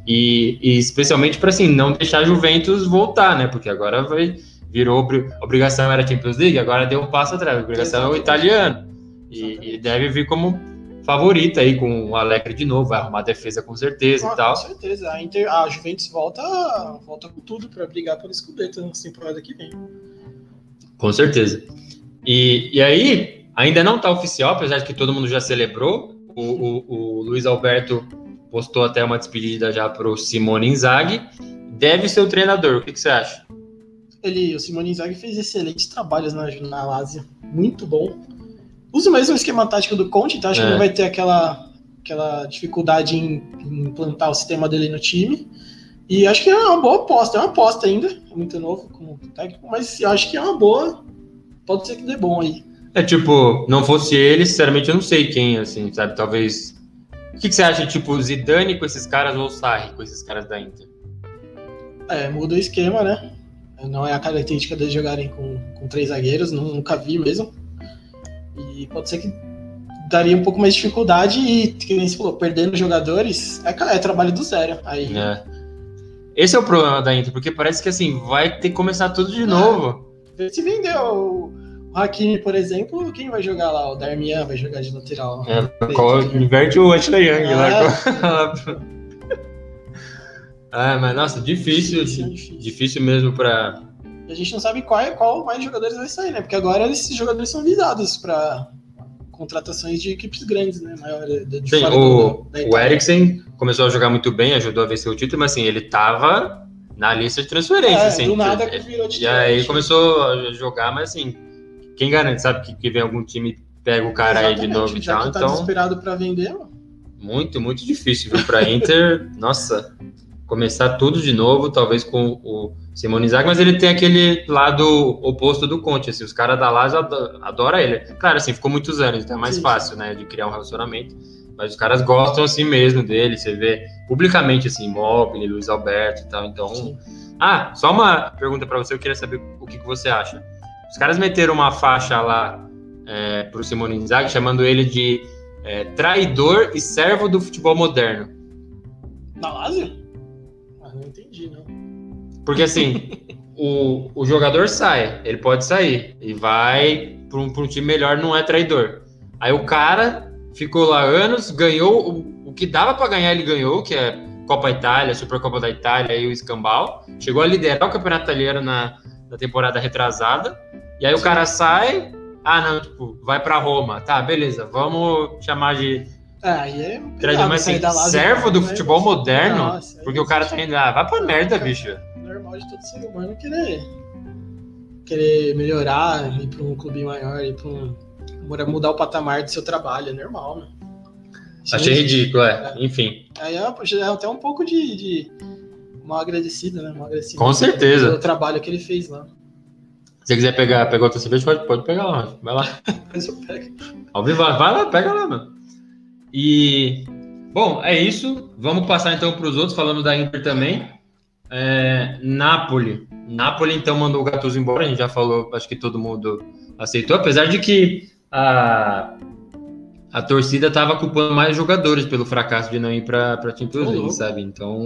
E, e especialmente para assim, não deixar a Juventus voltar, né? Porque agora vai, virou obrigação era Champions League, agora deu um passo atrás. Obrigação é o italiano. E, e, deve vir como favorita aí com o Alegre de novo, vai arrumar defesa com certeza ah, e tal. Com certeza. A, Inter, a Juventus volta, volta com tudo para brigar pelo Scudetto na temporada que vem. Com certeza. E, e aí, ainda não está oficial, apesar de que todo mundo já celebrou. O, o, o Luiz Alberto postou até uma despedida já para o Simone Inzaghi. Deve ser o treinador, o que, que, você acha? Ele, o Simone Inzaghi fez excelentes trabalhos na, na Lazio, muito bom. Usa o mesmo esquema tático do Conte, então acho é. que não vai ter aquela, aquela dificuldade em, em implantar o sistema dele no time. E acho que é uma boa aposta, é uma aposta ainda, é muito novo como técnico, mas acho que é uma boa, pode ser que dê bom aí. É tipo, não fosse ele, sinceramente eu não sei quem, assim, sabe? Talvez o que, que, você acha, tipo, Zidane com esses caras ou Sarri com esses caras da Inter? É, muda o esquema, né? Não é a característica deles jogarem com, com três zagueiros, nunca vi mesmo. E pode ser que daria um pouco mais de dificuldade e, que nem você falou, perdendo jogadores, é, é trabalho do zero. Aí... É. Esse é o problema da Inter, porque parece que assim, vai ter que começar tudo de é. novo. Se vendeu o Hakimi, por exemplo, quem vai jogar lá? O Darmian vai jogar de lateral. É, inverte o Ashley Young é. lá. (laughs) ah, mas nossa, difícil, difícil, difícil. difícil mesmo para. A gente não sabe qual, é, qual mais jogadores vai sair, né? Porque agora esses jogadores são visados para contratações de equipes grandes, né? Maior, Sim, o, o Eriksen começou a jogar muito bem, ajudou a vencer o título, mas assim, ele tava na lista de transferência. É, assim, do nada que virou titular. E aí começou a jogar, mas assim, quem garante, sabe, que, que vem algum time pega o cara Exatamente, aí de novo e tal. Tá então, desesperado para vender, Muito, muito difícil, viu? Para Inter, (laughs) nossa, começar tudo de novo, talvez com o Simone Inzaghi, mas ele tem aquele lado oposto do Conte, assim, os caras da Lazio adoram ele. Claro, assim, ficou muitos anos, então é mais sim, fácil, né, de criar um relacionamento, mas os caras gostam assim mesmo dele, você vê publicamente, assim, Mobile, Luiz Alberto e tal, então... Sim. Ah, só uma pergunta para você, eu queria saber o que, que você acha. Os caras meteram uma faixa lá é, pro Simone Inzaghi, chamando ele de é, traidor e servo do futebol moderno. Na Lazio? Ah, não entendi, não. Porque assim, o, o jogador sai, ele pode sair e vai para um, um time melhor, não é traidor. Aí o cara ficou lá anos, ganhou o, o que dava para ganhar ele ganhou, que é Copa Itália, Supercopa da Itália e o Escambau. Chegou a liderar o campeonato italiano na, na temporada retrasada. E aí o cara sai, ah não, tipo, vai para Roma, tá, beleza, vamos chamar de Ah, é Trazer mais assim, servo do futebol moderno, Nossa, é porque o cara tá indo, ah, vai pra merda, bicho. normal de todo ser humano querer, querer melhorar, ir pra um clube maior, ir pra um. Mudar o patamar do seu trabalho, é normal, né? Achei ridículo, é. Enfim, Aí é, é até um pouco de, de mal agradecida, né? Mal agradecida Com certeza. pelo trabalho que ele fez lá. se você quiser pegar, pegar outra cerveja, pode, pode pegar lá, vai lá. (laughs) Mas eu pego. Ao vivo, vai lá, pega lá, mano. E, bom, é isso. Vamos passar então para os outros, falando da Inter também. É, Napoli. Napoli, então, mandou o Gattuso embora. A gente já falou, acho que todo mundo aceitou. Apesar de que a, a torcida estava culpando mais jogadores pelo fracasso de não ir para a Champions League, sabe? Então,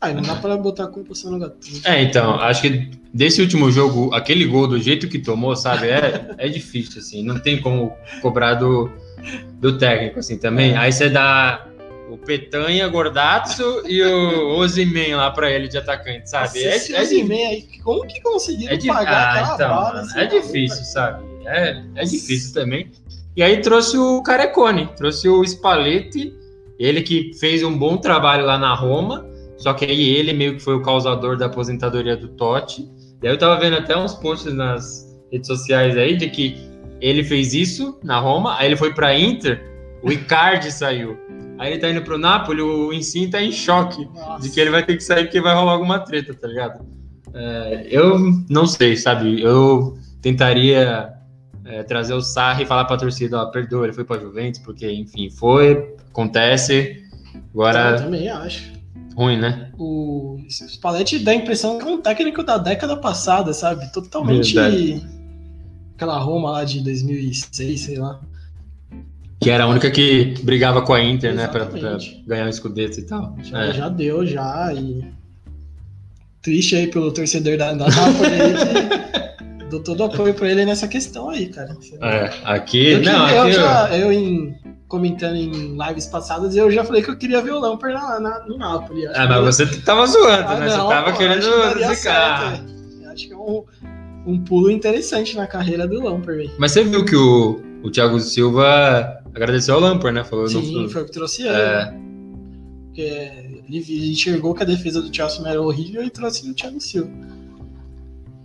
Ah, não dá pra botar a culpa só no gato. é, então, acho que desse último jogo, aquele gol do jeito que tomou, sabe, é, (laughs) é difícil, assim, não tem como cobrar do, do técnico, assim, também. Aí você dá o Petanha, Gordazzo e o Ozyman lá pra ele de atacante, sabe? Nossa, esse é, é, aí, como que conseguiram é, di- pagar ah, aquela então, bala? assim, é difícil, sabe? É, é difícil também. E aí trouxe o Carecone, trouxe o Spalletti, ele que fez um bom trabalho lá na Roma, só que aí ele meio que foi o causador da aposentadoria do Totti. E aí eu tava vendo até uns posts nas redes sociais aí de que ele fez isso na Roma, aí ele foi pra Inter, o Icardi saiu. Aí ele tá indo pro Napoli, o Insigne tá em choque Nossa. de que ele vai ter que sair porque vai rolar alguma treta, tá ligado? É, eu não sei, sabe? Eu tentaria é, trazer o Sarri e falar pra torcida, ó, perdoa, ele foi pra Juventus, porque, enfim, foi, acontece, Eu agora também acho. ruim, né? O Spalletti dá a impressão que é um técnico da década passada, sabe? Totalmente Verdade. aquela Roma lá de 2006, sei lá. Que era a única que brigava com a Inter, né, pra, pra Exatamente. ganhar um escudeto e tal. Já, É. já deu, já. E triste aí pelo torcedor da, da Napoli aí que (laughs) dou todo apoio pra ele nessa questão aí, cara. É, aqui, Eu, não, eu aqui, já, eu em, comentando em lives passadas, eu já falei que eu queria ver o Lampard na, na- no Napoli. Ah, que mas você tava zoando, Ah, né? não, você tava pô, querendo que zicar. velho. Acho que é um, um pulo interessante na carreira do Lampard. Mas você viu que o, o Thiago Silva agradeceu ao Lampard, né? Falou Sim, no, foi o que trouxe ele. É. né? Porque ele enxergou que a defesa do Chelsea era horrível e trouxe o Thiago Silva.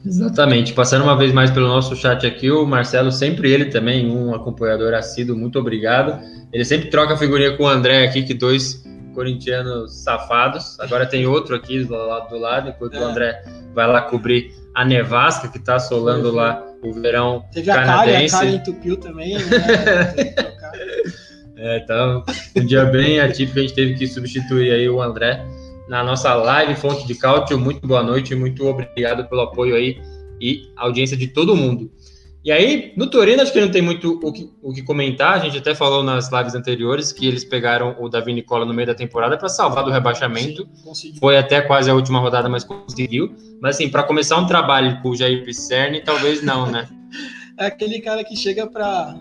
Exatamente. Passando uma vez mais pelo nosso chat aqui, o Marcelo, sempre ele também, um acompanhador assíduo, muito obrigado. Ele sempre troca figurinha com o André aqui, que dois corintianos safados. Agora tem outro aqui do lado do lado, enquanto o É. André vai lá cobrir a nevasca que tá assolando lá o verão Teve a Kali, a canadense. Kali entupiu também, né? (laughs) É, então, um dia bem atípico, a gente teve que substituir aí o André na nossa live Fonte de Cálcio. Muito boa noite, muito obrigado pelo apoio aí e audiência de todo mundo. E aí, no Torino, acho que não tem muito o que, o que comentar. A gente até falou nas lives anteriores que eles pegaram o Davi Nicola no meio da temporada para salvar do rebaixamento. Sim. Foi até quase a última rodada, mas conseguiu. Mas assim, para começar um trabalho com o Jair Pisserni, talvez não, né? (laughs) É aquele cara que chega pra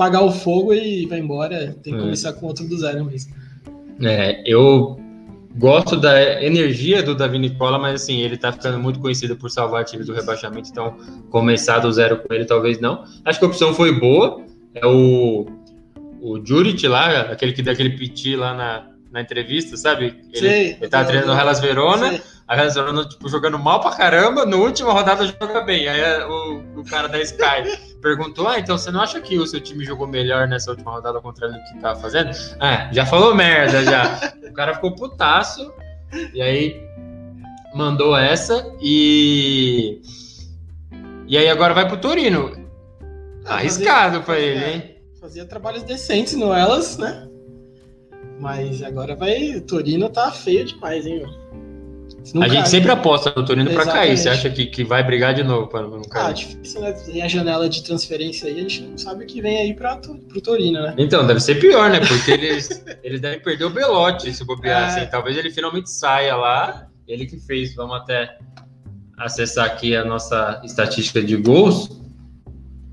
pagar o fogo e vai embora. Tem que É. começar com outro do zero mesmo. É, eu gosto da energia do Davi Nicola, mas assim, ele tá ficando muito conhecido por salvar times do rebaixamento, então começar do zero com ele talvez não. Acho que a opção foi boa. É o, o Juric lá, aquele que dá aquele piti lá na, na entrevista, sabe? Ele, Sei, ele tá treinando no Hellas Verona, Sei. A Verona, tipo, jogando mal pra caramba, no última rodada joga bem. Aí é, o, o cara da Sky (laughs) perguntou: Ah, então você não acha que o seu time jogou melhor nessa última rodada contra do que tava fazendo? Ah, já falou merda já. (laughs) o cara ficou putaço, e aí mandou essa e. E aí agora vai pro Torino. Ah, Arriscado fazia- pra ele, é, hein? Fazia trabalhos decentes no Elas, né? Mas agora vai. O Torino tá feio demais, hein, meu? A gente cai- sempre aposta no Torino pra cair. Você acha que, que vai brigar de novo pra não Ah, cair? difícil, né? Tem a janela de transferência aí, a gente não sabe o que vem aí to- pro Torino, né? Então, deve ser pior, né? Porque (laughs) eles, eles devem perder o Belote se bobear. É. Assim. Talvez ele finalmente saia lá. Ele que fez. Vamos até acessar aqui a nossa estatística de gols.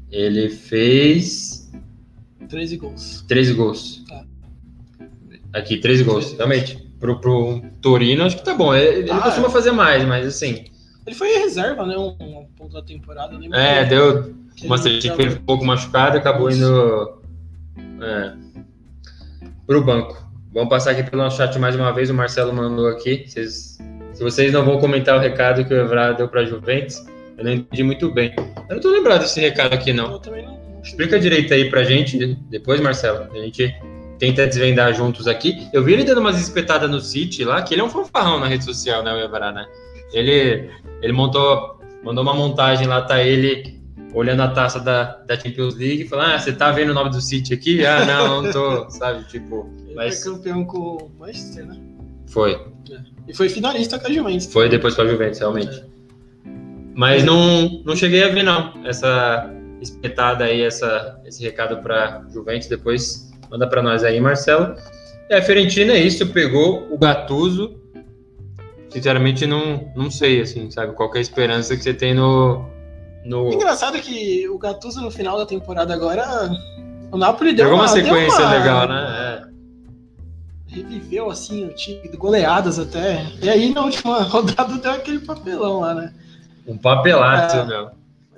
Ele fez 13 gols. 13 gols. Tá. Aqui, três gols, realmente. Pro, pro Torino, acho que tá bom. Ele, Ah, costuma é. fazer mais, mas assim. Ele foi em reserva, né? Um, um ponto da temporada. lembro É, deu uma que ficou um pouco machucado e acabou indo é, pro banco. Vamos passar aqui pelo nosso chat mais uma vez. O Marcelo mandou aqui. Vocês- se vocês não vão comentar o recado que o Evra deu pra Juventus, eu não entendi muito bem. Eu não tô lembrado desse recado aqui, não. Eu também não Explica direito aí pra gente, depois, Marcelo. A gente tenta desvendar juntos aqui. Eu vi ele dando umas espetadas no City lá, que ele é um fanfarrão na rede social, né, o Evra, né? Ele, ele montou, mandou uma montagem lá, tá ele olhando a taça da, da Champions League e falando, ah, você tá vendo o nome do City aqui? Ah, não, não tô, (laughs) sabe? Tipo, Ele mas foi campeão com o Manchester, né? foi. E foi finalista com a Juventus. Foi depois pra Juventus, realmente. Mas não, não cheguei a ver, não, essa espetada aí, essa, esse recado pra Juventus. Depois manda pra nós aí, Marcelo. É, a Fiorentina é isso, pegou o Gattuso. Sinceramente, não, não sei, assim, sabe? Qual é a esperança que você tem no... no... Engraçado que o Gattuso no final da temporada agora. O Napoli deu uma deu sequência uma- legal, né? É. Reviveu assim o time, goleadas até. E aí na última (laughs) rodada deu aquele papelão lá, né? Um papelaço, É. meu.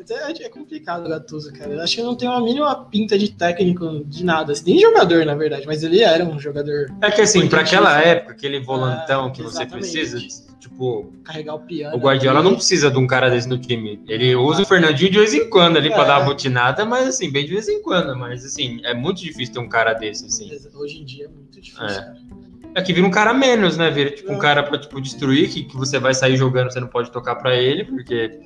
É, é complicado o Gattuso, cara. Eu acho que não tem uma mínima pinta de técnico de nada. assim, nem jogador, na verdade, mas ele era um jogador É que assim, pra aquela Importantíssimo. época, aquele volantão É, que você precisa, tipo, carregar o piano. O Guardiola não precisa de um cara desse no time. Ele usa o Fernandinho de vez em quando ali pra É. dar uma butinada, mas assim, bem de vez em quando. Mas assim, é muito difícil ter um cara desse, assim. Hoje em dia é muito difícil, É. cara. É que vira um cara menos, né? Vira tipo um É. cara pra tipo, destruir, que, que você vai sair jogando, você não pode tocar pra ele, porque.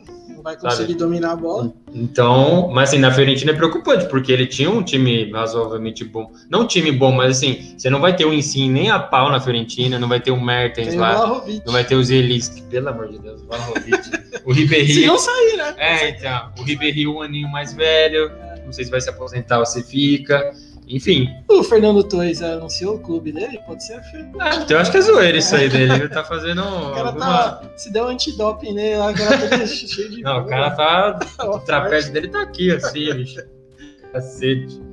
Vai conseguir dominar a bola. Então, mas assim, na Fiorentina é preocupante, porque ele tinha um time razoavelmente bom. Não um time bom, mas assim, você não vai ter o Insigne nem a pau na Fiorentina, não vai ter o Mertens Tem o lá, Vlahovic. não vai ter o Zelinski, pelo amor de Deus, (laughs) o Vlahovic, o Se Ribéry. não sair, né? É, então, o Ribéry um aninho mais velho, não sei se vai se aposentar ou se fica, enfim. O Fernando Torres anunciou o clube dele, pode ser. Ah, então eu acho que é zoeira isso aí dele, ele tá fazendo (laughs) O cara alguma... tá. Se der um antidoping nele lá, o cara tá (laughs) cheio de. Não, o cara tá... Ó, (laughs) O trapézio dele tá aqui, assim, bicho. Cacete.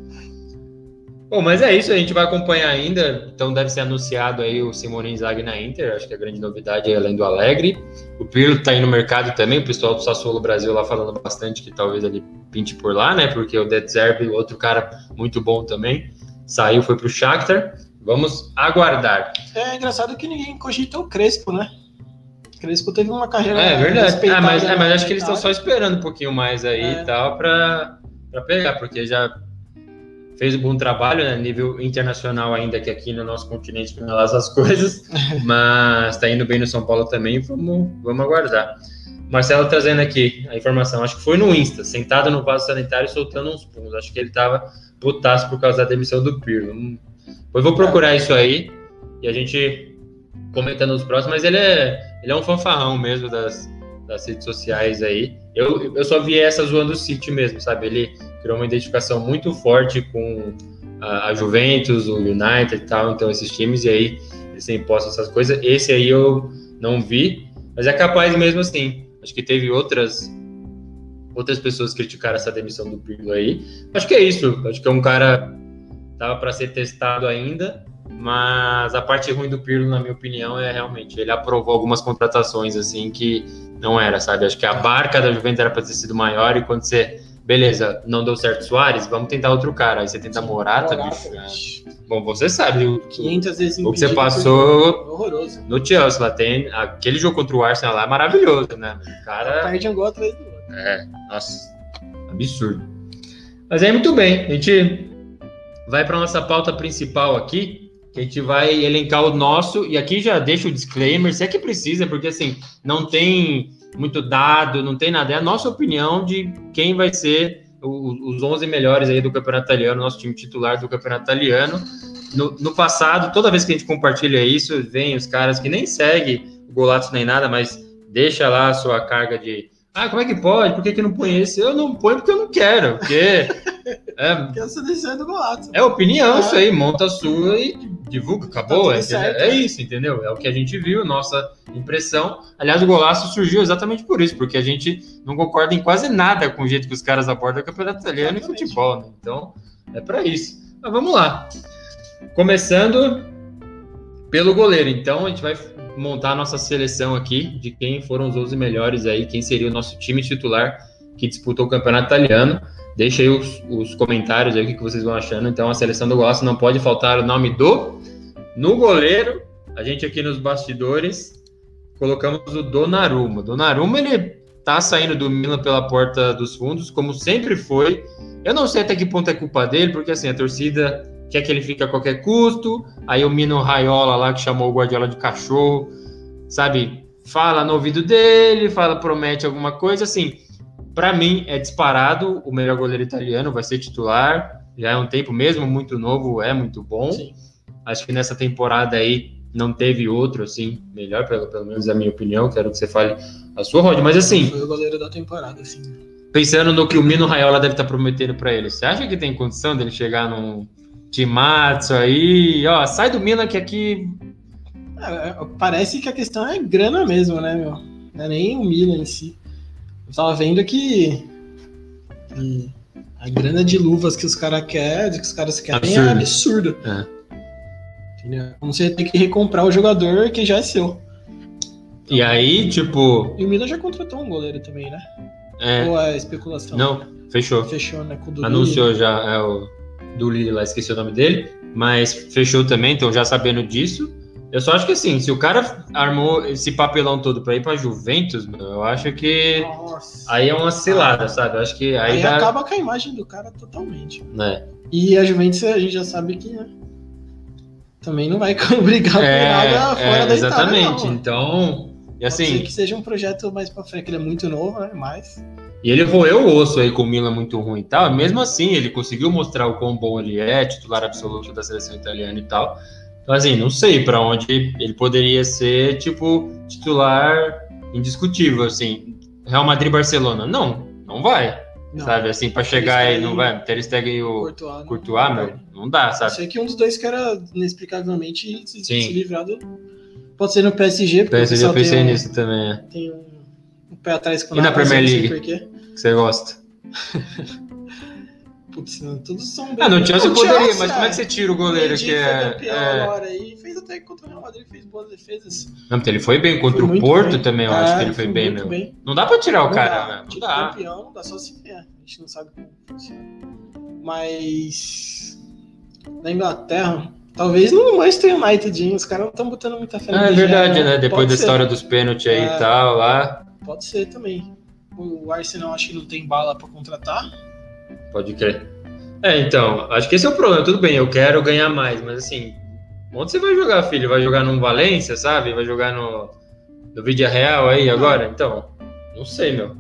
Bom, mas é isso, a gente vai acompanhar ainda. Então deve ser anunciado aí o Simone Inzaghi na Inter. Acho que a grande novidade é além do Alegre. O Pirlo tá aí no mercado também. O pessoal do Sassuolo Brasil lá falando bastante que talvez ele pinte por lá, né? Porque o De Zerbi, outro cara muito bom também, saiu, foi pro Shakhtar. Vamos aguardar. É engraçado que ninguém cogita o Crespo, né? Crespo teve uma carreira. É verdade. Ah, mas, é, mas acho que eles estão Itália. só esperando um pouquinho mais aí É. e tal pra pegar, porque já fez um bom trabalho, né? Nível internacional ainda que aqui no nosso continente não é essas (laughs) coisas, mas tá indo bem no São Paulo também, vamos, vamos aguardar. Marcelo trazendo aqui a informação, acho que foi no Insta, sentado no vaso sanitário soltando uns puns. Acho que ele tava putaço por causa da demissão do Pirlo. Hum. Depois vou procurar isso aí e a gente comenta nos próximos, mas ele é, ele é um fanfarrão mesmo das, das redes sociais aí. Eu, eu só vi essa zoando o City mesmo, sabe? Ele criou uma identificação muito forte com a, a Juventus, o United e tal, então esses times, e aí eles sempre postam essas coisas. Esse aí eu não vi, mas é capaz mesmo assim. Acho que teve outras outras pessoas criticaram essa demissão do Pirlo aí. Acho que é isso. Acho que é um cara tava para ser testado ainda, mas a parte ruim do Pirlo, na minha opinião, é realmente ele aprovou algumas contratações assim que não era, sabe? Acho que a barca da Juventus era para ter sido maior e quando você beleza, não deu certo Soares, vamos tentar outro cara. Aí você tenta Morata, Morata, bicho. Bom, você sabe o, 500 vezes o que você passou no Chelsea. Lá tem aquele jogo contra o Arsenal lá é maravilhoso, né? O cara Perde um gol atrás do outro. é, nossa, absurdo. Mas aí, muito bem, a gente vai para nossa pauta principal aqui, que a gente vai elencar o nosso, e aqui já deixa o disclaimer, se é que precisa, porque assim, não tem muito dado, não tem nada, é a nossa opinião de quem vai ser o- os 11 melhores aí do campeonato italiano, nosso time titular do campeonato italiano. No, no passado, toda vez que a gente compartilha isso, vem os caras que nem seguem o Golatos nem nada, mas deixa lá a sua carga de ah, como é que pode? Por que, que não põe esse? Eu não ponho porque eu não quero, porque (laughs) é, Porque essa decisão é do Golato. é opinião É. isso aí, monta a sua e divulga, acabou. tudo é, certo, é né? isso, entendeu? É o que a gente viu, nossa impressão. Aliás, o golaço surgiu exatamente por isso, porque a gente não concorda em quase nada com o jeito que os caras abordam o campeonato italiano e futebol, né? Então, é para isso. Mas vamos lá. Começando pelo goleiro. Então a gente vai montar a nossa seleção aqui de quem foram os 11 melhores aí, quem seria o nosso time titular que disputou o campeonato italiano. Deixa aí os, os comentários aí o que vocês vão achando. Então a seleção do Gosto não pode faltar o nome do no goleiro. A gente aqui nos bastidores colocamos o Donnarumma. Donnarumma ele tá saindo do Milan pela porta dos fundos, como sempre foi. Eu não sei até que ponto é culpa dele, porque assim, a torcida quer que ele fique a qualquer custo. Aí o Mino Raiola lá, que chamou o Guardiola de cachorro, sabe? Fala no ouvido dele, fala, promete alguma coisa. Assim, para mim é disparado o melhor goleiro italiano, vai ser titular. Já é um tempo mesmo muito novo, é muito bom. Sim. Acho que nessa temporada aí não teve outro assim melhor, pelo, pelo menos a minha opinião. Quero que você fale a sua, Rod. Mas assim. Foi o goleiro da temporada, assim. Pensando no que o Mino Raiola deve estar prometendo para ele, você acha que tem condição dele chegar num Timatsu aí? Ó, sai do Milan que aqui. É, parece que a questão é grana mesmo, né, meu? Não é nem o Milan em si. Eu tava vendo que, que a grana de luvas que os caras querem, que os caras querem é absurdo. é absurdo. É. Entendeu? Então você tem que recomprar o jogador que já é seu. Então, e aí, tipo. E o Milan já contratou um goleiro também, né? É. Ou é especulação? Não, fechou. Fechou, né? Anunciou já é o do Lille lá, esqueci o nome dele. Mas fechou também, então já sabendo disso. Eu só acho que assim, se o cara armou esse papelão todo pra ir pra Juventus, eu acho que. Nossa. Aí é uma cilada, sabe? Eu acho que aí. Aí dá... acaba com a imagem do cara totalmente. É. E a Juventus a gente já sabe que. Né? também não vai (laughs) brigar é, por nada fora é, da Exatamente. Itália, então, e assim. Pode ser que seja um projeto mais pra frente, que ele é muito novo, né? Mas. E ele roeu o osso aí com o Milan muito ruim e tal. Mesmo assim, ele conseguiu mostrar o quão bom ele é, titular absoluto da seleção italiana e tal. Então, assim, não sei para onde ele poderia ser, tipo, titular indiscutível, assim. Real Madrid Barcelona. Não, não vai. Não. Sabe, assim, pra chegar aí, não vai. Ter Stegen e o Courtois, Courtois meu, não dá, sabe? Eu sei que um dos dois quer inexplicavelmente se, se livrar do. Pode ser no PSG, porque PSG eu pensei um, nisso também. É. Tem um, um pé atrás com E na Premier League? Que você gosta? (laughs) Putz, não, todos são bem. Ah, no Chelsea poderia, Chelsea, mas como é que você tira o goleiro que é. Campeão é... agora e fez até contra o Real Madrid, fez boas defesas. Não, porque ele foi bem contra foi o Porto bem. também, eu é, acho que ele foi, foi bem, meu. Bem. Não dá pra tirar o não cara, dá. né? Não dá. campeão, não dá só se é. A gente não sabe como funciona. Mas. Na Inglaterra, talvez no Manchester United, hein? Os caras não estão botando muita fé no Ah, é verdade, né? Depois Pode da ser. história dos pênaltis aí é, e tal, lá. Pode ser também. O Arsenal acho que não tem bala pra contratar. Pode crer. É, então, acho que esse é o problema. Tudo bem, eu quero ganhar mais, mas assim, onde você vai jogar, filho? Vai jogar no Valência, sabe? Vai jogar no, no Vídeo Real aí agora? Então, não sei, meu.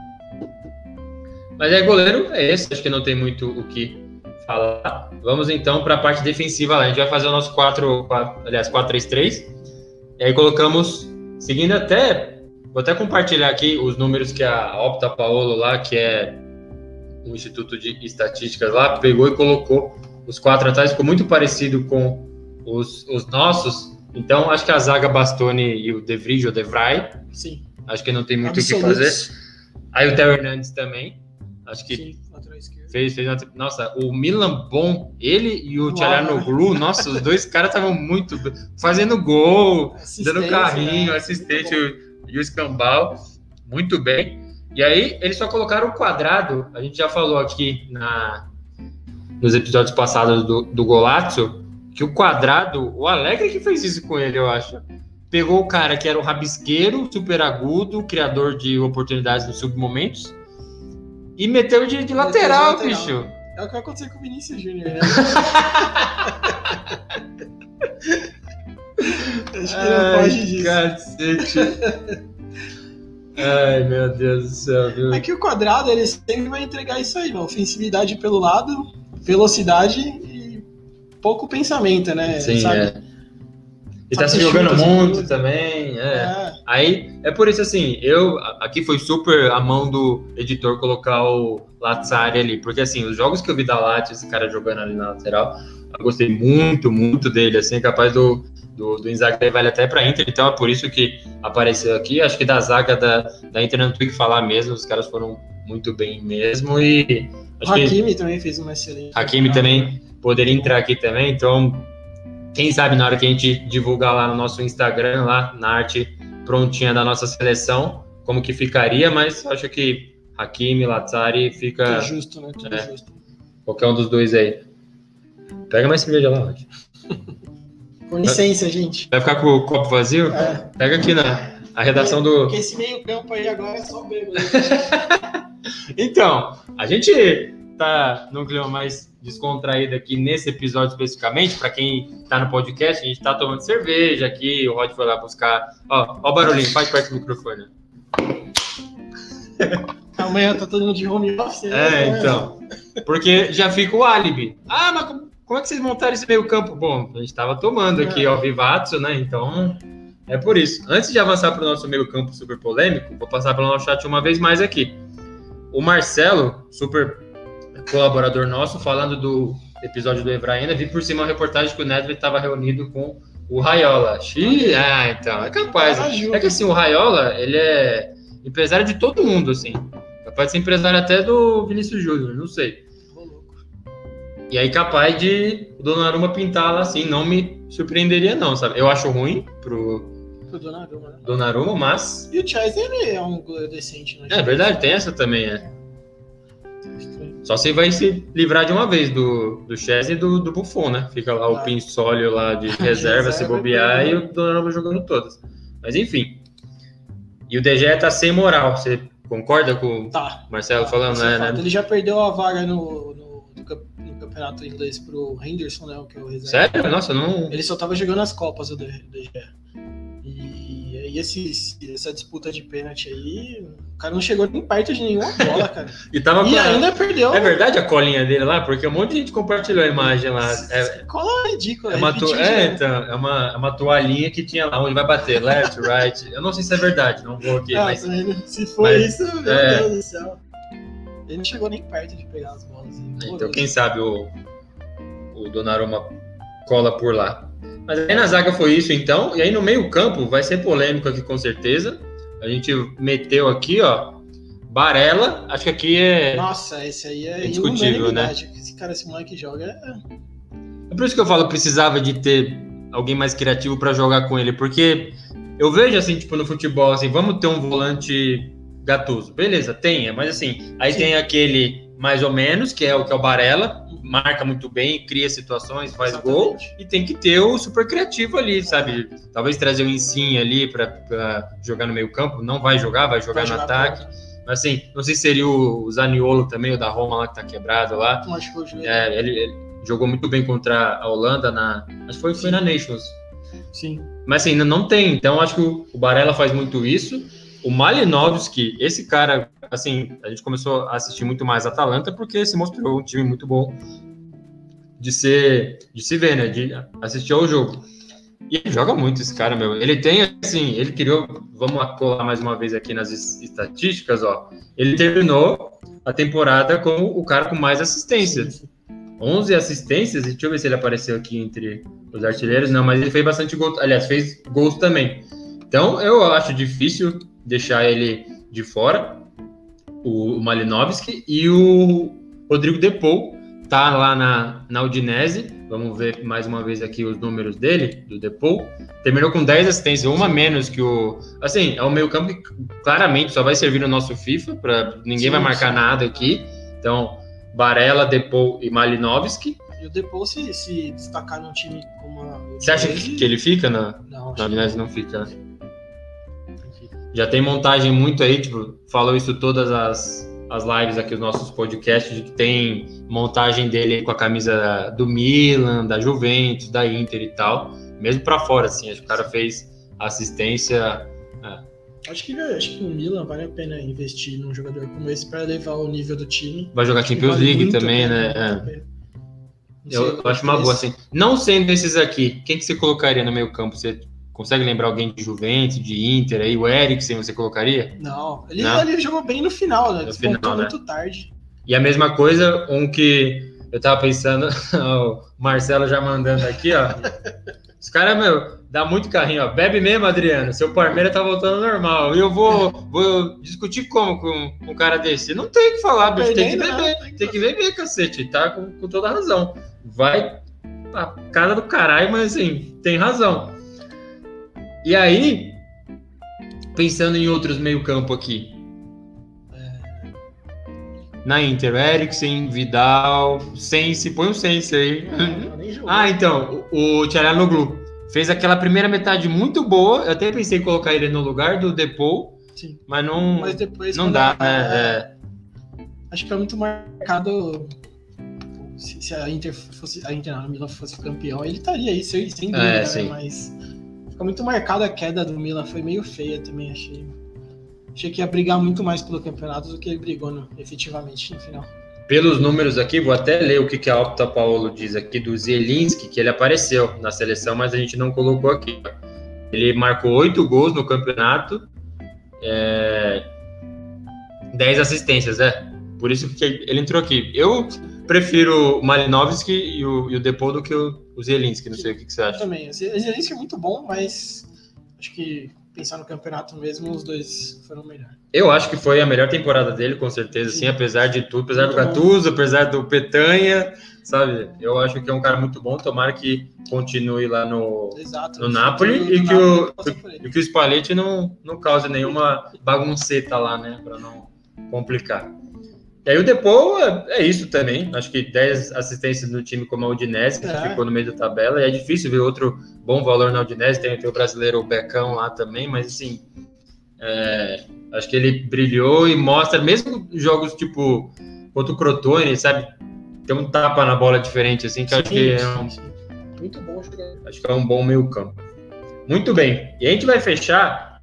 Mas é goleiro, é esse, acho que não tem muito o que falar. Vamos então para a parte defensiva lá. A gente vai fazer o nosso 4, 4 aliás, 4-3-3. E aí colocamos, seguindo até, vou até compartilhar aqui os números que a Opta Paolo lá, que é um instituto de estatísticas lá, pegou e colocou os quatro atrás, ficou muito parecido com os, os nossos. Então, acho que a zaga Bastoni e o De Vrij ou De Vrij. Sim. Acho que não tem muito o que fazer. Aí o Theo Hernandes também. Acho que Sim, fez, fez Nossa, o Milan bom, ele e o Tchalanoglu, nossa, os dois caras estavam muito fazendo gol, dando carrinho, né? assistente e o escambau, muito bem. E aí, eles só colocaram o quadrado, a gente já falou aqui na, nos episódios passados do, do Golazzo, que o quadrado, o Alegre que fez isso com ele, eu acho. Pegou o cara que era o rabisqueiro, super agudo, criador de oportunidades nos submomentos, e meteu de, de lateral, lateral, bicho. É o que vai acontecer com o Vinícius Júnior, né? (laughs) Acho que não pode disso. Cacete. (laughs) Ai, meu Deus do céu, viu? É que o quadrado ele sempre vai entregar isso aí, ofensividade pelo lado, velocidade e pouco pensamento, né? Sim, Sabe? é. E tá se jogando muito também, é. é. Aí, é por isso assim, eu, aqui foi super a mão do editor colocar o Lazzari ali, porque assim, os jogos que eu vi da Lazio, esse cara jogando ali na lateral, eu gostei muito, muito dele, assim, é capaz do, do, do Inzaghi vale até para Inter, então é por isso que apareceu aqui. Acho que da zaga da, da Inter não tem que falar mesmo, os caras foram muito bem mesmo e... Acho Hakimi que... também fez uma excelente. Hakimi também poderia entrar aqui também, então Quem sabe na hora que a gente divulgar lá no nosso Instagram, lá na arte prontinha da nossa seleção, como que ficaria, mas acho que Hakimi, Lazari fica. Tudo justo, né? Tudo É. justo. Qualquer um dos dois aí. Pega mais cerveja lá, Rod. (laughs) Com licença, gente. Vai ficar com o copo vazio? É. Pega aqui na a redação do. Porque esse meio campo aí agora é só bêbado. (laughs) Então, a gente tá num clima mais descontraído aqui nesse episódio especificamente. Para quem tá no podcast, a gente tá tomando cerveja aqui. O Rod foi lá buscar. Ó, ó o barulhinho, faz perto do microfone. Amanhã tá todo mundo de home office. né? É, então. Porque já fica o álibi. Ah, mas como é que vocês montaram esse meio campo? Bom, a gente tava tomando aqui, ó, Vivatsu, né? Então, é por isso. Antes de avançar para o nosso meio campo super polêmico, vou passar pelo nosso chat uma vez mais aqui. O Marcelo, super colaborador nosso, falando do episódio do Evraína, vi por cima uma reportagem que o Nedved estava reunido com o Raiola. Xiii, ah, então, é capaz. Ajuda. É que assim, o Raiola, ele é empresário de todo mundo, assim. Capaz de ser empresário até do Vinícius Júnior, não sei. E aí, capaz de o Donnarumma pintar lá assim, não me surpreenderia, não, sabe? Eu acho ruim pro Pro Donnarumma, né? Donnarumma, mas. E o ele é um goleiro decente, né? É verdade, tem essa também, é. Só se vai se livrar de uma vez do, do Chelsea e do, do Buffon, né? Fica lá o Ah. Pinsólio lá de reserva, se bobear, e é. o Donnarumma jogando todas. Mas enfim. E o DG tá sem moral. Você concorda com o Tá. Marcelo falando, é né? né? Ele já perdeu a vaga no, no campeonato inglês pro Henderson, né? o Que é o reserva. Sério? Nossa, não. Ele só tava jogando as Copas, o D- DG. E, e esse, essa disputa de pênalti aí, o cara não chegou nem perto de nenhuma bola, cara. (laughs) E tava e com a- ainda perdeu. É verdade a colinha dele lá? Porque um monte de gente compartilhou a imagem lá. É, Cola ridícula. É uma, to- é, direto. então, é, uma, é uma toalhinha que tinha lá onde vai bater, left, (laughs) right. Eu não sei se é verdade, não vou aqui, Ah, mas se for mas- isso, meu é. Deus do céu. Ele não chegou nem perto de pegar as bolas. então quem sabe o, o Donnarumma cola por lá. Mas aí na zaga foi isso então, e aí no meio campo vai ser polêmico aqui com certeza. A gente meteu aqui, ó, Barella, acho que aqui é... Nossa, esse aí é, É discutível, unanimidade. Esse cara, esse moleque joga. é- É por isso que eu falo, precisava de ter alguém mais criativo pra jogar com ele, porque eu vejo assim, tipo, no futebol, assim, vamos ter um volante gatoso. Beleza, tenha, mas assim, aí Sim. tem aquele mais ou menos, que é o que é o Barella, marca muito bem, cria situações, faz gol, Exatamente. e tem que ter o super criativo ali, sabe? Talvez trazer o Insigne ali pra jogar no meio campo, não vai jogar, vai jogar Vai no jogar ataque. Mas assim, não sei se seria o Zaniolo também, o da Roma lá que tá quebrado lá. Machucou o joelho. É, ele, ele jogou muito bem contra a Holanda na. Acho que foi, foi na Nations. Sim. Mas assim, ainda não tem. Então acho que o, o Barella faz muito isso. O Malinovski, esse cara, assim, a gente começou a assistir muito mais Atalanta porque se mostrou um time muito bom de ser, de se ver, né? De assistir ao jogo. E ele joga muito esse cara, meu. Ele tem, assim, ele criou. Vamos colar mais uma vez aqui nas es- estatísticas, ó. Ele terminou a temporada como o cara com mais assistências. 11 assistências, e deixa eu ver se ele apareceu aqui entre os artilheiros. Não, mas ele fez bastante gol. Aliás, fez gols também. Então, eu acho difícil deixar ele de fora, o, o Malinovski. E o Rodrigo Depou tá lá na, na Udinese. Vamos ver mais uma vez aqui os números dele, do Depou. Terminou com 10 assistências, uma menos que o. Assim, é o meio campo que claramente só vai servir no nosso FIFA, para ninguém Sim, vai marcar sim. nada aqui. Então, Barella, Depou e Malinovski. E o Depou se, se destacar num time como a. Você acha que, que ele fica na, Não, na Udinese? Não fica, né? Já tem montagem muito aí, tipo, falou isso todas as, as lives aqui, os nossos podcasts, de que tem montagem dele com a camisa do Milan, da Juventus, da Inter e tal. Mesmo pra fora, assim, acho que o cara fez assistência. Acho que, acho que o Milan vale a pena investir num jogador como esse para elevar o nível do time. Vai jogar Champions vale League também, né? É. Eu, eu acho uma boa, assim. Não sendo esses aqui, quem que você colocaria no meio campo? Você consegue lembrar alguém de Juventus, de Inter aí? O Eriksen você colocaria? Não, ele, Não? ele jogou bem no final, né? No final, né? muito tarde. E a mesma coisa, um que eu tava pensando, (laughs) o Marcelo já mandando aqui, ó. Os caras, meu, dá muito carrinho, ó. Bebe mesmo, Adriano. Seu Palmeiras tá voltando normal. E eu vou, vou discutir como com um cara desse? Não tem o que falar, bicho. Tem que beber. né? Tem que beber, cacete. Tá com, com toda a razão. Vai a cara do caralho, mas assim, tem razão. E aí, pensando em outros meio-campo aqui. Na Inter, Eriksen, Vidal, Sense, põe o Sense aí. Ah, então, o Tcharanoglu fez aquela primeira metade muito boa. Eu até pensei em colocar ele no lugar do Depou, Sim. mas não, Mas depois. não dá, a- né? É. Acho que é muito marcado. Se, se a Inter fosse. A Inter não, a Milan fosse campeão, ele estaria aí, sem, sem dúvida, É, né? Mas ficou muito marcada a queda do Milan, foi meio feia também, achei. Achei que ia brigar muito mais pelo campeonato do que ele brigou no- efetivamente no final. Pelos números aqui, vou até ler o que, que a Opta Paulo diz aqui do Zielinski, que ele apareceu na seleção, mas a gente não colocou aqui. Ele marcou oito gols no campeonato, é, 10 assistências, é. Por isso que ele entrou aqui. Eu prefiro o Malinovski e o, e o Depou do que o, o Zielinski, não sei o que, que você Eu acha. também. O Zelinski é muito bom, mas acho que pensar no campeonato mesmo, os dois foram melhor. Eu acho que foi a melhor temporada dele, com certeza, sim, Sim. apesar de tudo, apesar do Muito bom. Gattuso, apesar do Petanha, sabe? Eu acho que é um cara muito bom, tomara que continue lá no, Exato. no Napoli e do que, o, e que o Spalletti não, não cause nenhuma bagunceta lá, né? Para não complicar. E aí o Depou é, é isso também. Acho que 10 assistências no time como a Udinese, que É. ficou no meio da tabela. E é difícil ver outro bom valor na Udinese. Tem, tem o brasileiro o Becão lá também, mas assim. é, acho que ele brilhou e mostra, mesmo jogos tipo contra o Crotone, sabe? Tem um tapa na bola diferente, assim, que eu acho que é um, sim, sim. Muito bom jogador. Acho que é um bom meio campo. Muito bem. E a gente vai fechar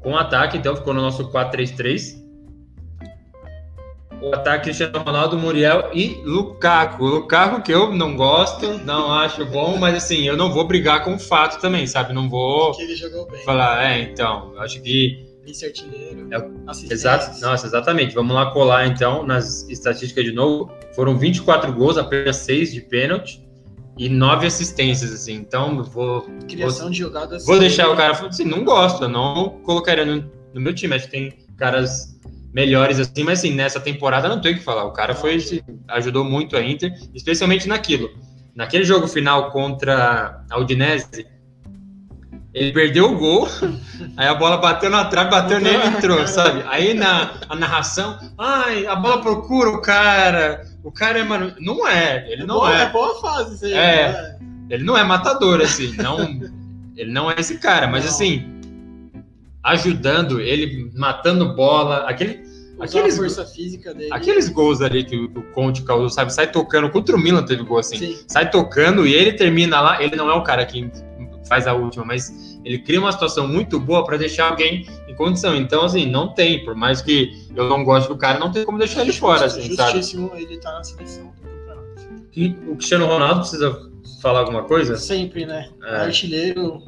com o ataque, então ficou no nosso 4-3-3. O ataque Cristiano Ronaldo, Muriel e Lukaku. Lukaku que eu não gosto, não acho bom, mas assim, eu não vou brigar com o fato também, sabe? Não vou Que ele jogou bem. falar, é, então, eu acho que Vice-artilheiro. É. Exato, nossa, exatamente. Vamos lá colar então nas estatísticas de novo. Foram 24 gols, apenas 6 de pênalti e 9 assistências, assim. Então, eu vou, Criação de jogadas. vou deixar o cara falando assim, não gosto, eu não colocaria no, no meu time. Acho que tem caras melhores assim, mas assim, nessa temporada não tem o que falar. O cara foi assim, ajudou muito a Inter, especialmente naquilo. Naquele jogo final contra a Udinese, ele perdeu o gol, (laughs) aí a bola bateu na trave, bateu nele e entrou, (laughs) sabe? Aí na a narração, ai, a bola procura o cara, o cara é, mano, não é, ele não boa, é. boa fase isso aí. É. né? Ele não é matador, assim, não. ele não é esse cara, mas Não. assim, ajudando, ele matando bola, aquele, Aqueles- força física dele. aqueles gols ali que o, o Conte causou, sabe? Sai tocando, contra o Milan teve gol assim, Sim. sai tocando e ele termina lá. Ele não é o cara que faz a última, mas ele cria uma situação muito boa para deixar alguém em condição. Então, assim, não tem, por mais que eu não goste do cara, não tem como deixar ele fora, assim, sabe? Justíssimo ele tá na seleção do campeonato. E o Cristiano Ronaldo precisa falar alguma coisa? Sempre, né? É. Artilheiro.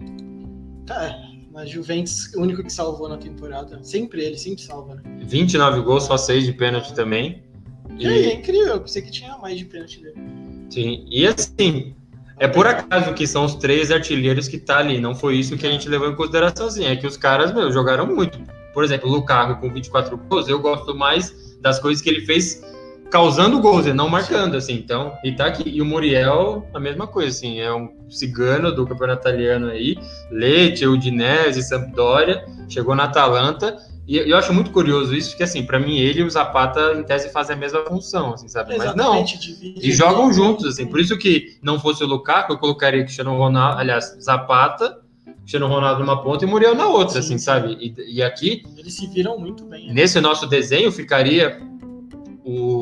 Tá, na Juventus, o único que salvou na temporada. Sempre ele, sempre salva, né? 29 gols, só 6 de pênalti também. E aí, é incrível, eu pensei que tinha mais de pênalti dele. Sim, e assim, é por acaso que são os três artilheiros que tá ali. Não foi isso que a gente levou em consideração, assim. É que os caras, meu, jogaram muito. Por exemplo, o Lukaku com 24 gols, eu gosto mais das coisas que ele fez causando gols e não marcando, assim. Então, e tá aqui. E o Muriel, a mesma coisa, assim. É um cigano do campeonato italiano aí. Lecce, Udinese, Sampdoria. Chegou na Atalanta. E eu acho muito curioso isso, que assim, pra mim ele e o Zapata, em tese, fazem a mesma função, assim, sabe? Mas não, Exatamente, divide- e jogam juntos, assim. Por isso que não fosse o Lukaku, eu colocaria Cristiano Ronaldo, aliás, Zapata, Cristiano Ronaldo numa ponta e Muriel na outra, Sim, assim, sim. sabe? E, e aqui, Eles se viram muito bem. né? nesse nosso desenho, ficaria o.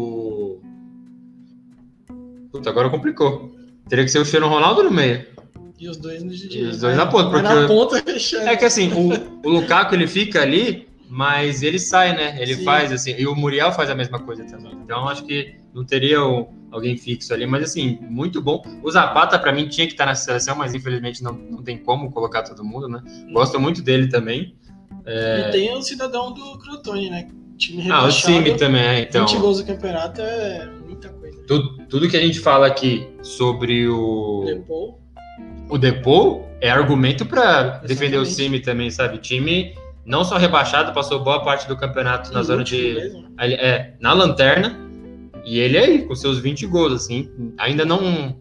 Puta, agora complicou. Teria que ser o Cristiano Ronaldo no meio. E os dois no E os dois na ponta, porque na ponta fechando. É que assim, o, o Lukaku ele fica ali, mas ele sai, né? Ele Sim. faz assim, e o Muriel faz a mesma coisa também. Então acho que não teria alguém fixo ali, mas assim, muito bom. O Zapata pra mim tinha que estar na seleção, mas infelizmente não, não tem como colocar todo mundo, né? Gosto muito dele também. E tem o cidadão do Crotone, né? Time Ah, o rebaixado, Simi também, é, então. 20 gols do campeonato é Tudo, tudo que a gente fala aqui sobre o Depou, o Depou é argumento para defender o. Simi também, sabe? Time não só rebaixado, passou boa parte do campeonato na em zona de mesmo, né? É na lanterna e ele aí com seus 20 gols assim, ainda não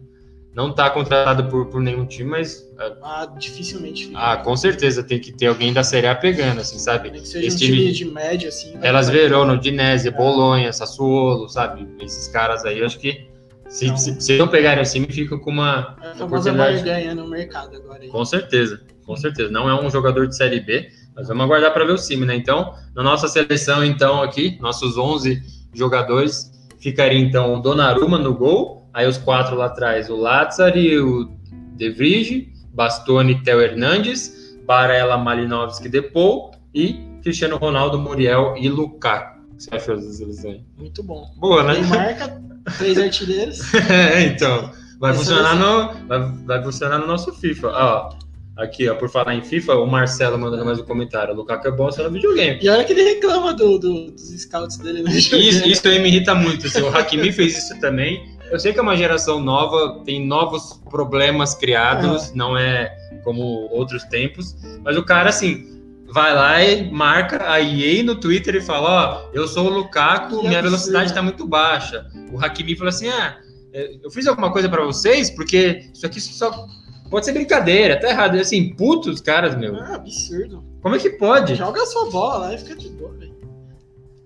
não tá contratado por, por nenhum time, mas. Ah, dificilmente fica. Ah, com certeza tem que ter alguém da Série A pegando, assim, sabe? Que seja Esse um time time- de média, assim. vai- Elas Verona, Udinese, Bolonha, Sassuolo, sabe? Esses caras aí, eu acho que se, Não. se, se não pegarem assim, ficam com uma É a oportunidade. barganha no mercado agora. aí. Com certeza, com certeza. Não é um jogador de Série B, mas vamos aguardar para ver o Cime, né? Então, na nossa seleção, então, aqui, nossos 11 jogadores, ficaria então o Donnarumma no gol, aí os quatro lá atrás, o Lazzari, o De Vrij, Bastoni, Theo Hernandes, Barella, Malinovski, Depou e Cristiano Ronaldo, Muriel e Lukaku. O que você achou seleção aí? Muito bom. Boa, né? Marca, três artilheiros. (laughs) É, então. Vai funcionar, no, vai, vai funcionar no nosso FIFA. Ó, aqui, ó, por falar em FIFA, o Marcelo mandando mais um comentário. O Lukaku é bom só no videogame. E olha que ele reclama do, do- dos scouts dele no Isso, videogame. isso aí me irrita muito. Assim, o Hakimi fez isso também. Eu sei que é uma geração nova, tem novos problemas criados, não é como outros tempos, mas o cara, assim, vai lá e marca a EA no Twitter e fala: Ó, eu sou o Lukaku, Que minha absurdo. velocidade tá muito baixa. O Hakimi falou assim: Ah, é, eu fiz alguma coisa pra vocês, porque isso aqui só pode ser brincadeira, tá errado. E, assim, putos caras, meu. Ah, absurdo. Como é que pode? Joga a sua bola lá e fica de boa, velho.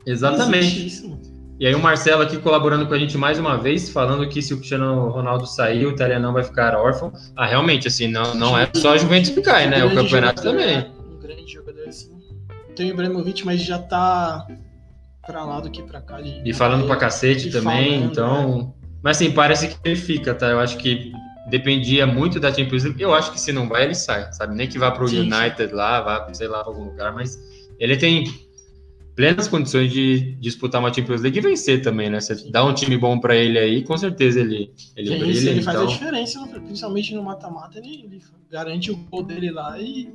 Exatamente. existe isso, mano. E aí o Marcelo aqui colaborando com a gente mais uma vez, falando que se o Cristiano Ronaldo sair, o italianão vai ficar órfão. Ah, realmente, assim, não, não é só a Juventus que cai, né? Um O campeonato jogador, também. né? Um grande jogador assim. Tem o Ibrahimovic, mas já tá pra lá do que pra cá. de- E falando pra cacete também, falando, então... Mas assim, parece que ele fica, tá? Eu acho que dependia muito da Champions League. Eu acho que se não vai, ele sai, sabe? Nem que vá pro Sim, sim. United lá, vá, sei lá, pra algum lugar, mas ele tem plenas condições de disputar uma Champions League e vencer também, né? Você dá um time bom pra ele aí, com certeza ele, ele brilha. sim, ele faz a então... diferença, principalmente no mata-mata, ele, ele garante o gol dele lá e,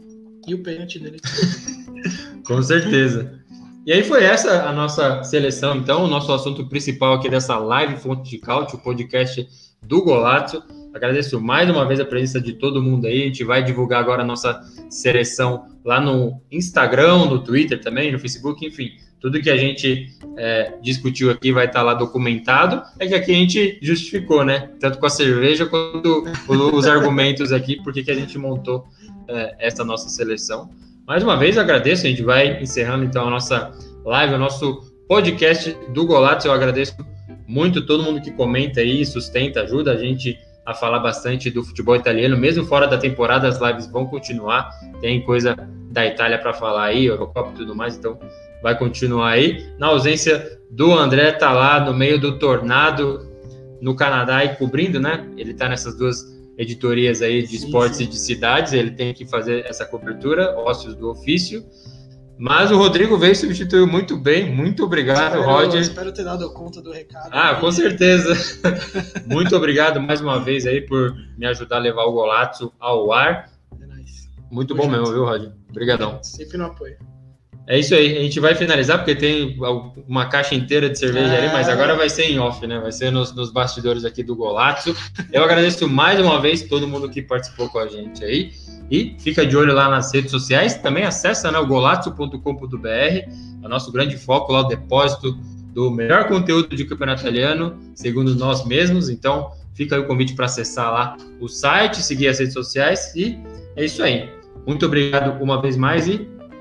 e o pênalti dele. (laughs) Com certeza. E aí foi essa a nossa seleção, então, o nosso assunto principal aqui dessa live Fonte de Cálcio, o podcast do Golazzo. Agradeço mais uma vez a presença de todo mundo aí. A gente vai divulgar agora a nossa seleção lá no Instagram, no Twitter também, no Facebook, enfim. Tudo que a gente é, discutiu aqui vai estar lá documentado. É que aqui a gente justificou, né? Tanto com a cerveja quanto os argumentos aqui, porque que a gente montou é, essa nossa seleção. Mais uma vez agradeço, a gente vai encerrando então a nossa live, o nosso podcast do Golato. Eu agradeço muito todo mundo que comenta aí, sustenta, ajuda a gente a falar bastante do futebol italiano, mesmo fora da temporada, as lives vão continuar. Tem coisa da Itália para falar aí, Eurocopa e tudo mais, então vai continuar aí. Na ausência do André, tá lá no meio do tornado no Canadá e cobrindo, né? Ele tá nessas duas editorias aí de Sim, esportes sim. e de cidades, ele tem que fazer essa cobertura, ócios do ofício. Mas o Rodrigo veio substituiu muito bem. Muito obrigado, espero, Roger. espero ter dado conta do recado. Ah, com E- certeza. (laughs) Muito obrigado mais uma vez aí por me ajudar a levar o Golazzo ao ar. É nóis. Muito bom mesmo, viu, Roger? Obrigadão. Sempre no apoio. É isso aí. A gente vai finalizar porque tem uma caixa inteira de cerveja É. ali, mas agora vai ser em off, né? Vai ser nos, nos bastidores aqui do Golazzo. Eu agradeço mais uma vez todo mundo que participou com a gente aí. E fica de olho lá nas redes sociais. Também acessa né, o golazzo.com.br. É o nosso grande foco lá, o depósito do melhor conteúdo de campeonato italiano, segundo nós mesmos. Então, fica aí o convite para acessar lá o site, seguir as redes sociais. E é isso aí. Muito obrigado uma vez mais e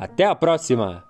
Até a próxima!